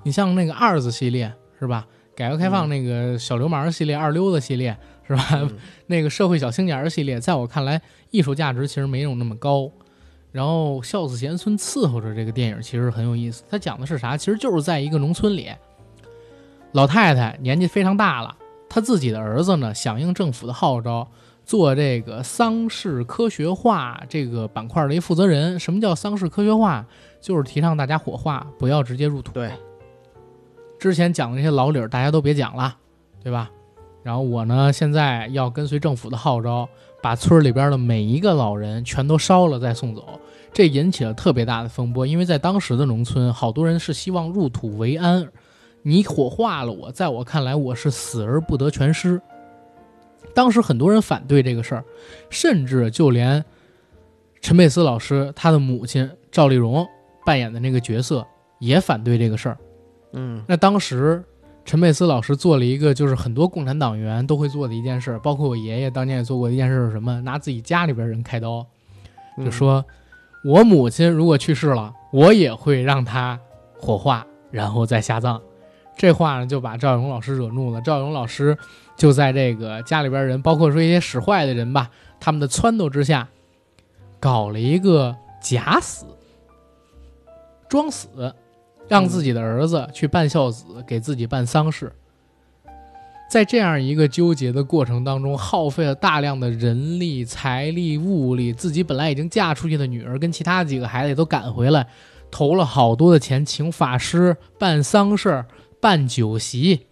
Speaker 1: 你像那个二子系列是吧？改革开放那个小流氓系列、二溜子系列是吧？那个社会小青年系列，在我看来，艺术价值其实没有那么高。然后孝子贤孙伺候着这个电影其实很有意思。它讲的是啥？其实就是在一个农村里，老太太年纪非常大了。她自己的儿子呢，响应政府的号召，做这个丧事科学化这个板块的一负责人。什么叫丧事科学化？就是提倡大家火化，不要直接入土。
Speaker 2: 对，
Speaker 1: 之前讲的那些老理儿，大家都别讲了，对吧？然后我呢，现在要跟随政府的号召，把村里边的每一个老人全都烧了再送走，这引起了特别大的风波。因为在当时的农村，好多人是希望入土为安，你火化了我，在我看来我是死而不得全尸。当时很多人反对这个事儿，甚至就连陈佩斯老师他的母亲赵丽蓉扮演的那个角色也反对这个事儿。
Speaker 2: 嗯，
Speaker 1: 那当时。陈佩斯老师做了一个，就是很多共产党员都会做的一件事，包括我爷爷当年也做过一件事，是什么？拿自己家里边人开刀，就说：“我母亲如果去世了，我也会让她火化，然后再下葬。”这话呢，就把赵勇老师惹怒了。赵勇老师就在这个家里边人，包括说一些使坏的人吧，他们的撺掇之下，搞了一个假死，装死。让自己的儿子去办孝子，给自己办丧事，在这样一个纠结的过程当中，耗费了大量的人力、财力、物力。自己本来已经嫁出去的女儿，跟其他几个孩子也都赶回来，投了好多的钱，请法师办丧事、办酒席。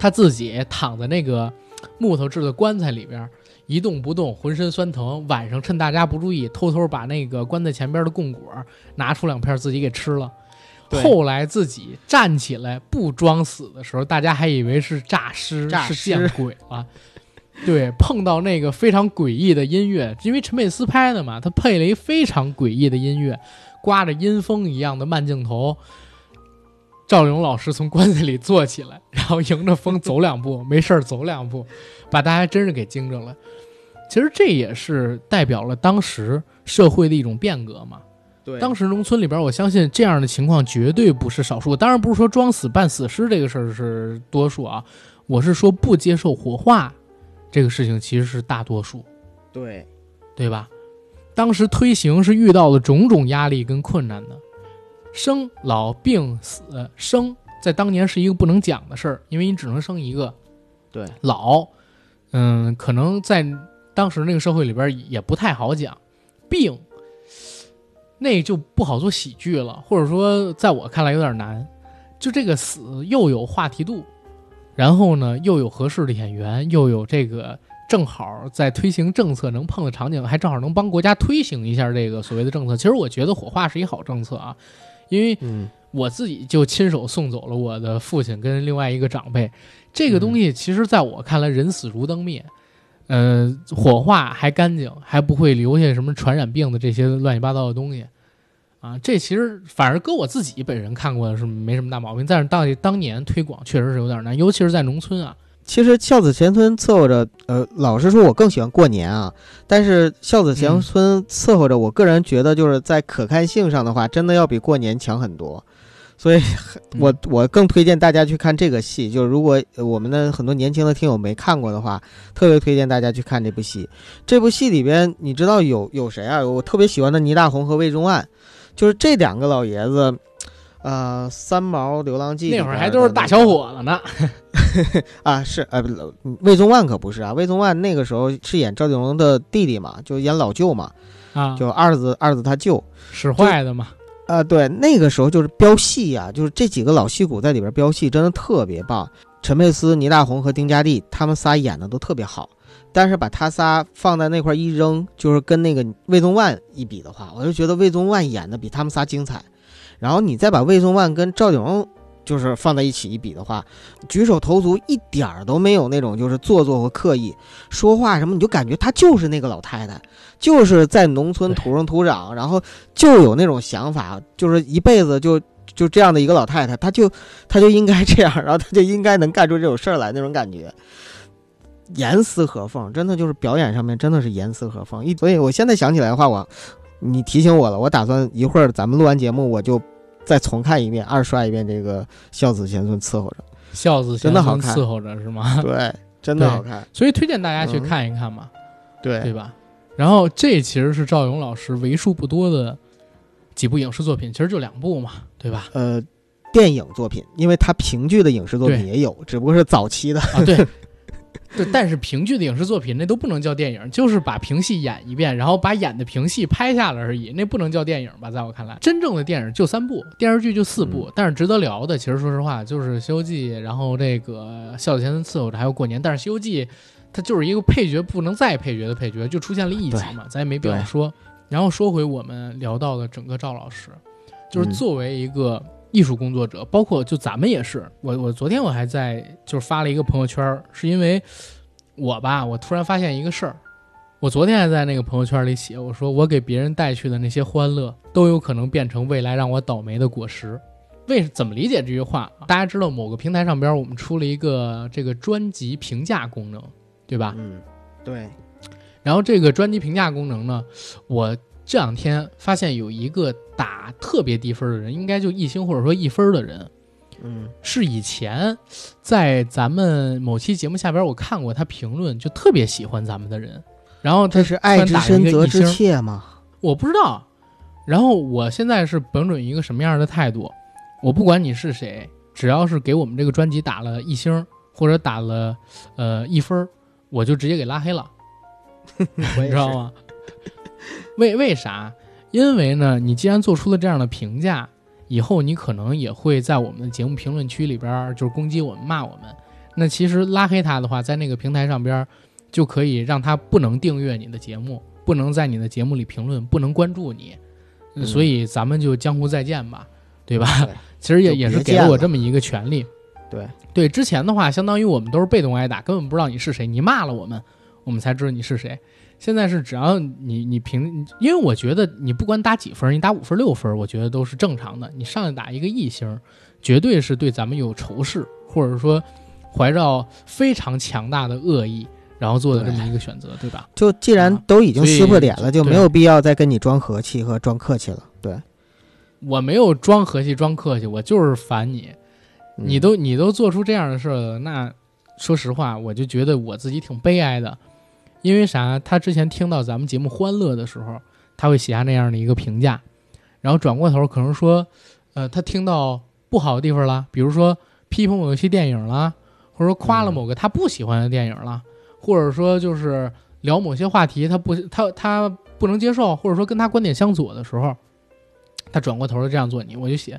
Speaker 1: 他自己躺在那个木头制的棺材里边，一动不动，浑身酸疼。晚上趁大家不注意，偷偷把那个棺材前边的供果拿出两片，自己给吃了。后来自己站起来不装死的时候，大家还以为是诈尸，是见鬼了。对，碰到那个非常诡异的音乐，因为陈佩斯拍的嘛，他配了一非常诡异的音乐，刮着阴风一样的慢镜头。赵勇老师从棺材里坐起来，然后迎着风走两步，没事儿走两步，把大家真是给惊着了。其实这也是代表了当时社会的一种变革嘛。当时农村里边，我相信这样的情况绝对不是少数。当然不是说装死扮死尸这个事儿是多数啊，我是说不接受火化这个事情其实是大多数。
Speaker 2: 对，
Speaker 1: 对吧？当时推行是遇到了种种压力跟困难的，生老病死生在当年是一个不能讲的事儿，因为你只能生一个。
Speaker 2: 对，
Speaker 1: 老，嗯，可能在当时那个社会里边也不太好讲，病。那就不好做喜剧了，或者说，在我看来有点难。就这个死又有话题度，然后呢又有合适的演员，又有这个正好在推行政策能碰的场景，还正好能帮国家推行一下这个所谓的政策。其实我觉得火化是一好政策啊，因为我自己就亲手送走了我的父亲跟另外一个长辈。这个东西其实在我看来，人死如灯灭。嗯，呃火化还干净，还不会留下什么传染病的这些乱七八糟的东西，啊，这其实反而搁我自己本人看过是没什么大毛病，但是当当年推广确实是有点难，尤其是在农村啊。
Speaker 2: 其实孝子贤孙伺候着，呃，老实说，我更喜欢过年啊。但是孝子贤孙伺候着，我个人觉得就是在可看性上的话，真的要比过年强很多。所以，我我更推荐大家去看这个戏。就是如果我们的很多年轻的听友没看过的话，特别推荐大家去看这部戏。这部戏里边，你知道有有谁啊？我特别喜欢的倪大红和魏忠万，就是这两个老爷子。呃，《三毛流浪记》
Speaker 1: 那会儿还都是大小伙子呢。
Speaker 2: 啊，是呃，魏忠万可不是啊。魏忠万那个时候是演赵丽蓉的弟弟嘛，就演老舅嘛。
Speaker 1: 啊，
Speaker 2: 就二子二子他舅
Speaker 1: 使坏的嘛。
Speaker 2: 啊，对，那个时候就是飙戏呀，就是这几个老戏骨在里边飙戏，真的特别棒。陈佩斯、倪大红和丁嘉丽他们仨演的都特别好，但是把他仨放在那块一扔，就是跟那个魏宗万一比的话，我就觉得魏宗万演的比他们仨精彩。然后你再把魏宗万跟赵丽蓉。就是放在一起一比的话，举手投足一点儿都没有那种就是做作和刻意，说话什么你就感觉她就是那个老太太，就是在农村土生土长，然后就有那种想法，就是一辈子就就这样的一个老太太，她就她就应该这样，然后她就应该能干出这种事儿来那种感觉，严丝合缝，真的就是表演上面真的是严丝合缝。一所以我现在想起来的话，我你提醒我了，我打算一会儿咱们录完节目我就。再重看一遍，二刷一遍这个《孝子贤孙伺候着》，
Speaker 1: 孝子
Speaker 2: 真的好看，
Speaker 1: 伺候着是吗？
Speaker 2: 对，真的好看，
Speaker 1: 所以推荐大家去看一看嘛，
Speaker 2: 对
Speaker 1: 对吧？然后这其实是赵勇老师为数不多的几部影视作品，其实就两部嘛，对吧？
Speaker 2: 呃，电影作品，因为他评剧的影视作品也有，只不过是早期的
Speaker 1: 啊，对。对，但是评剧的影视作品那都不能叫电影，就是把评戏演一遍，然后把演的评戏拍下来而已，那不能叫电影吧？在我看来，真正的电影就三部，电视剧就四部。但是值得聊的，其实说实话，就是《西游记》，然后这个《笑傲江湖》伺候着，还有过年。但是《西游记》它就是一个配角不能再配角的配角，就出现了一集嘛，咱也没必要说。然后说回我们聊到的整个赵老师，就是作为一个艺术工作者，包括就咱们也是。我我昨天我还在就是发了一个朋友圈，是因为我吧，我突然发现一个事儿。我昨天还在那个朋友圈里写，我说我给别人带去的那些欢乐，都有可能变成未来让我倒霉的果实。为怎么理解这句话？大家知道某个平台上边我们出了一个这个专辑评价功能，对吧？
Speaker 2: 嗯，对。
Speaker 1: 然后这个专辑评价功能呢，我这两天发现有一个打特别低分的人，应该就一星或者说一分的人，
Speaker 2: 嗯，
Speaker 1: 是以前在咱们某期节目下边我看过他评论，就特别喜欢咱们的人。然后他
Speaker 2: 是爱之深责之切吗？
Speaker 1: 我不知道。然后我现在是本准一个什么样的态度？我不管你是谁，只要是给我们这个专辑打了一星或者打了呃一分，我就直接给拉黑了。你知道吗？为为啥？因为呢，你既然做出了这样的评价，以后你可能也会在我们的节目评论区里边就是攻击我们、骂我们。那其实拉黑他的话，在那个平台上边。就可以让他不能订阅你的节目，不能在你的节目里评论，不能关注你，所以咱们就江湖再见吧，对吧？其实也也是给了我这么一个权利。
Speaker 2: 对
Speaker 1: 对，之前的话，相当于我们都是被动挨打，根本不知道你是谁，你骂了我们，我们才知道你是谁。现在是只要你你评，因为我觉得你不管打几分，你打五分六分，我觉得都是正常的。你上来打一个一星，绝对是对咱们有仇视，或者说怀着非常强大的恶意。然后做的这么一个选择，对吧？
Speaker 2: 就既然都已经撕破脸了，就没有必要再跟你装和气和装客气了。对，
Speaker 1: 我没有装和气装客气，我就是烦你。你都你都做出这样的事了，那说实话，我就觉得我自己挺悲哀的。因为啥？他之前听到咱们节目欢乐的时候，他会写下那样的一个评价，然后转过头可能说，呃，他听到不好的地方了，比如说批评某一些电影了，或者说夸了某个他不喜欢的电影了。或者说就是聊某些话题，他不他他不能接受，或者说跟他观点相左的时候，他转过头来这样做你，我就写，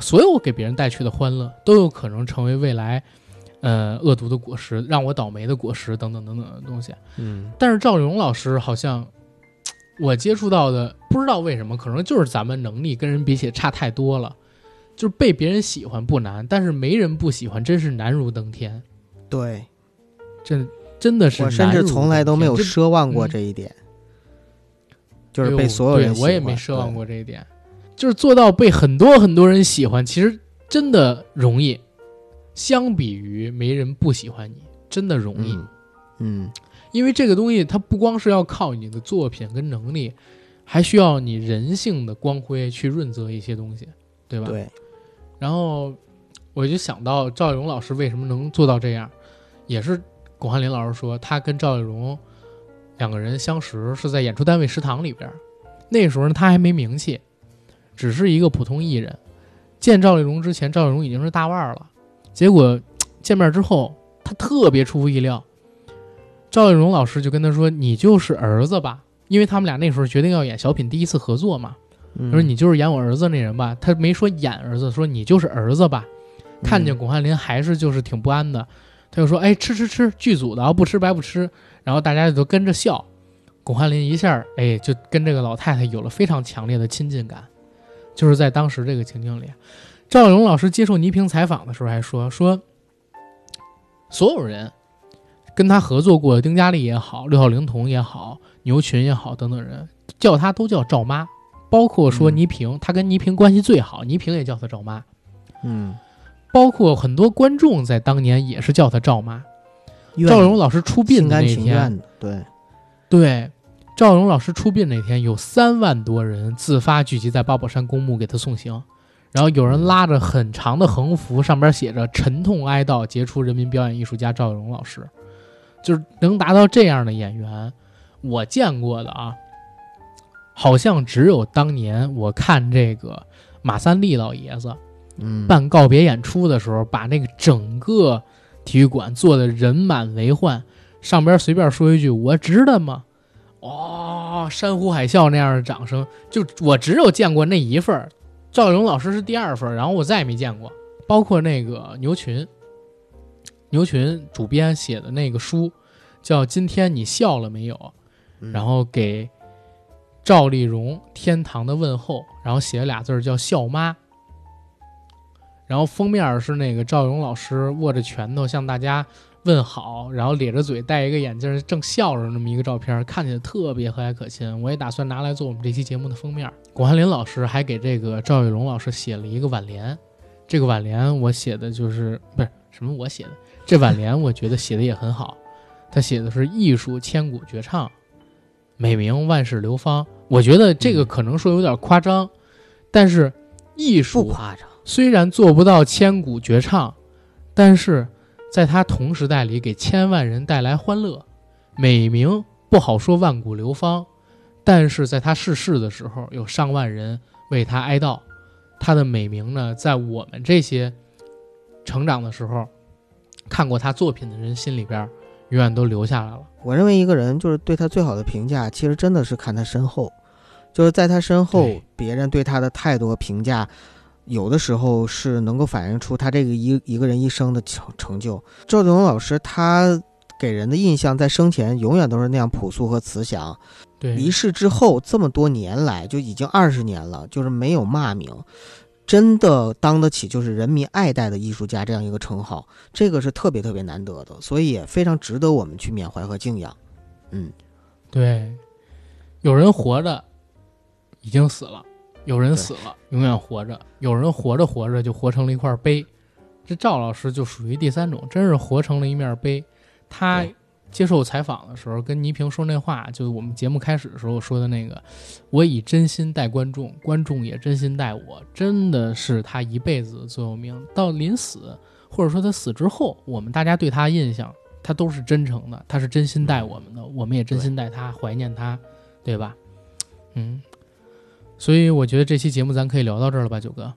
Speaker 1: 所有给别人带去的欢乐都有可能成为未来，呃恶毒的果实，让我倒霉的果实等等等等的东西。
Speaker 2: 嗯，
Speaker 1: 但是赵丽蓉老师好像我接触到的不知道为什么，可能就是咱们能力跟人比起差太多了，就是被别人喜欢不难，但是没人不喜欢真是难如登天。
Speaker 2: 对，
Speaker 1: 这。真的是，
Speaker 2: 我甚至从来都没有奢望过这一点，就是被所有人
Speaker 1: 喜欢。我也没奢望过这一点，就是做到被很多很多人喜欢，其实真的容易。相比于没人不喜欢你，真的容易。
Speaker 2: 嗯，
Speaker 1: 因为这个东西它不光是要靠你的作品跟能力，还需要你人性的光辉去润泽一些东西，对吧？
Speaker 2: 对。
Speaker 1: 然后我就想到赵丽蓉老师为什么能做到这样，也是。巩汉林老师说，他跟赵丽蓉两个人相识是在演出单位食堂里边。那时候呢，他还没名气，只是一个普通艺人。见赵丽蓉之前，赵丽蓉已经是大腕了。结果见面之后，他特别出乎意料。赵丽蓉老师就跟他说：“你就是儿子吧？”因为他们俩那时候决定要演小品第一次合作嘛。他说：“你就是演我儿子那人吧？”他没说演儿子，说你就是儿子吧？看见巩汉林还是就是挺不安的。他就说：“哎，吃吃吃，剧组的不吃白不吃。”然后大家就都跟着笑。巩汉林一下，哎，就跟这个老太太有了非常强烈的亲近感。就是在当时这个情景里，赵丽蓉老师接受倪萍采访的时候还说：“说所有人跟他合作过的丁嘉丽也好，六号灵童也好，牛群也好等等人，叫他都叫赵妈。包括说倪萍，他跟倪萍关系最好，倪萍也叫他赵妈。”
Speaker 2: 嗯。
Speaker 1: 包括很多观众在当年也是叫他赵妈。赵荣老师出殡的那天，
Speaker 2: 对，
Speaker 1: 对，赵荣老师出殡那天有三万多人自发聚集在八宝山公墓给他送行，然后有人拉着很长的横幅，上边写着“沉痛哀悼杰出人民表演艺术家赵荣老师”，就是能达到这样的演员，我见过的啊，好像只有当年我看这个马三立老爷子。办告别演出的时候，把那个整个体育馆做的人满为患，上边随便说一句“我值得吗？”哇，山呼海啸那样的掌声，就我只有见过那一份赵勇老师是第二份然后我再也没见过。包括那个牛群，牛群主编写的那个书，叫“今天你笑了没有”，
Speaker 2: 嗯
Speaker 1: 然后给赵丽蓉天堂的问候，然后写了俩字儿叫“笑妈”。然后封面是那个赵勇老师握着拳头向大家问好，然后咧着嘴戴一个眼镜正笑着那么一个照片，看起来特别和蔼可亲。我也打算拿来做我们这期节目的封面。巩汉林老师还给这个赵玉龙老师写了一个挽联，这个挽联我写的就是不是什么我写的，这挽联我觉得写的也很好。他写的是“艺术千古绝唱，美名万世流芳”。我觉得这个可能说有点夸张，但是艺
Speaker 2: 不
Speaker 1: 术
Speaker 2: 夸张。
Speaker 1: 虽然做不到千古绝唱，但是在他同时代里给千万人带来欢乐。美名不好说万古流芳，但是在他逝世的时候，有上万人为他哀悼。他的美名呢，在我们这些成长的时候看过他作品的人心里边，永远都留下来了。
Speaker 2: 我认为一个人就是对他最好的评价，其实真的是看他身后，就是在他身后，别人对他的态度和评价，有的时候是能够反映出他这个一一个人一生的成成就。赵子龙老师他给人的印象，在生前永远都是那样朴素和慈祥，
Speaker 1: 对，
Speaker 2: 离世之后这么多年来，就已经二十年了，就是没有骂名。真的当得起就是人民爱戴的艺术家这样一个称号，这个是特别特别难得的，所以也非常值得我们去缅怀和敬仰。嗯，
Speaker 1: 对，有人活着已经死了，有人死了永远活着，有人活着活着就活成了一块碑。这赵老师就属于第三种，真是活成了一面碑。他接受采访的时候跟倪萍说那话，就是我们节目开始的时候说的那个：“我以真心待观众，观众也真心待我。”真的是他一辈子的座右铭。到临死，或者说他死之后，我们大家对他印象，他都是真诚的，他是真心待我们的，我们也真心待他，怀念他，对吧？嗯，所以我觉得这期节目咱可以聊到这儿了吧，九哥？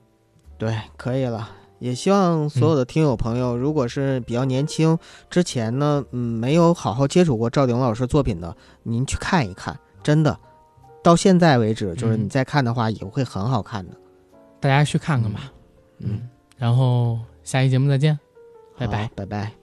Speaker 2: 对，可以了。也希望所有的听友朋友，如果是比较年轻，之前呢，嗯，没有好好接触过赵鼎老师作品的，您去看一看，真的，到现在为止，就是
Speaker 1: 嗯
Speaker 2: 你再看的话，也会很好看的。
Speaker 1: 大家去看看吧。
Speaker 2: 嗯，
Speaker 1: 然后下期节目再见，拜拜。
Speaker 2: 拜拜。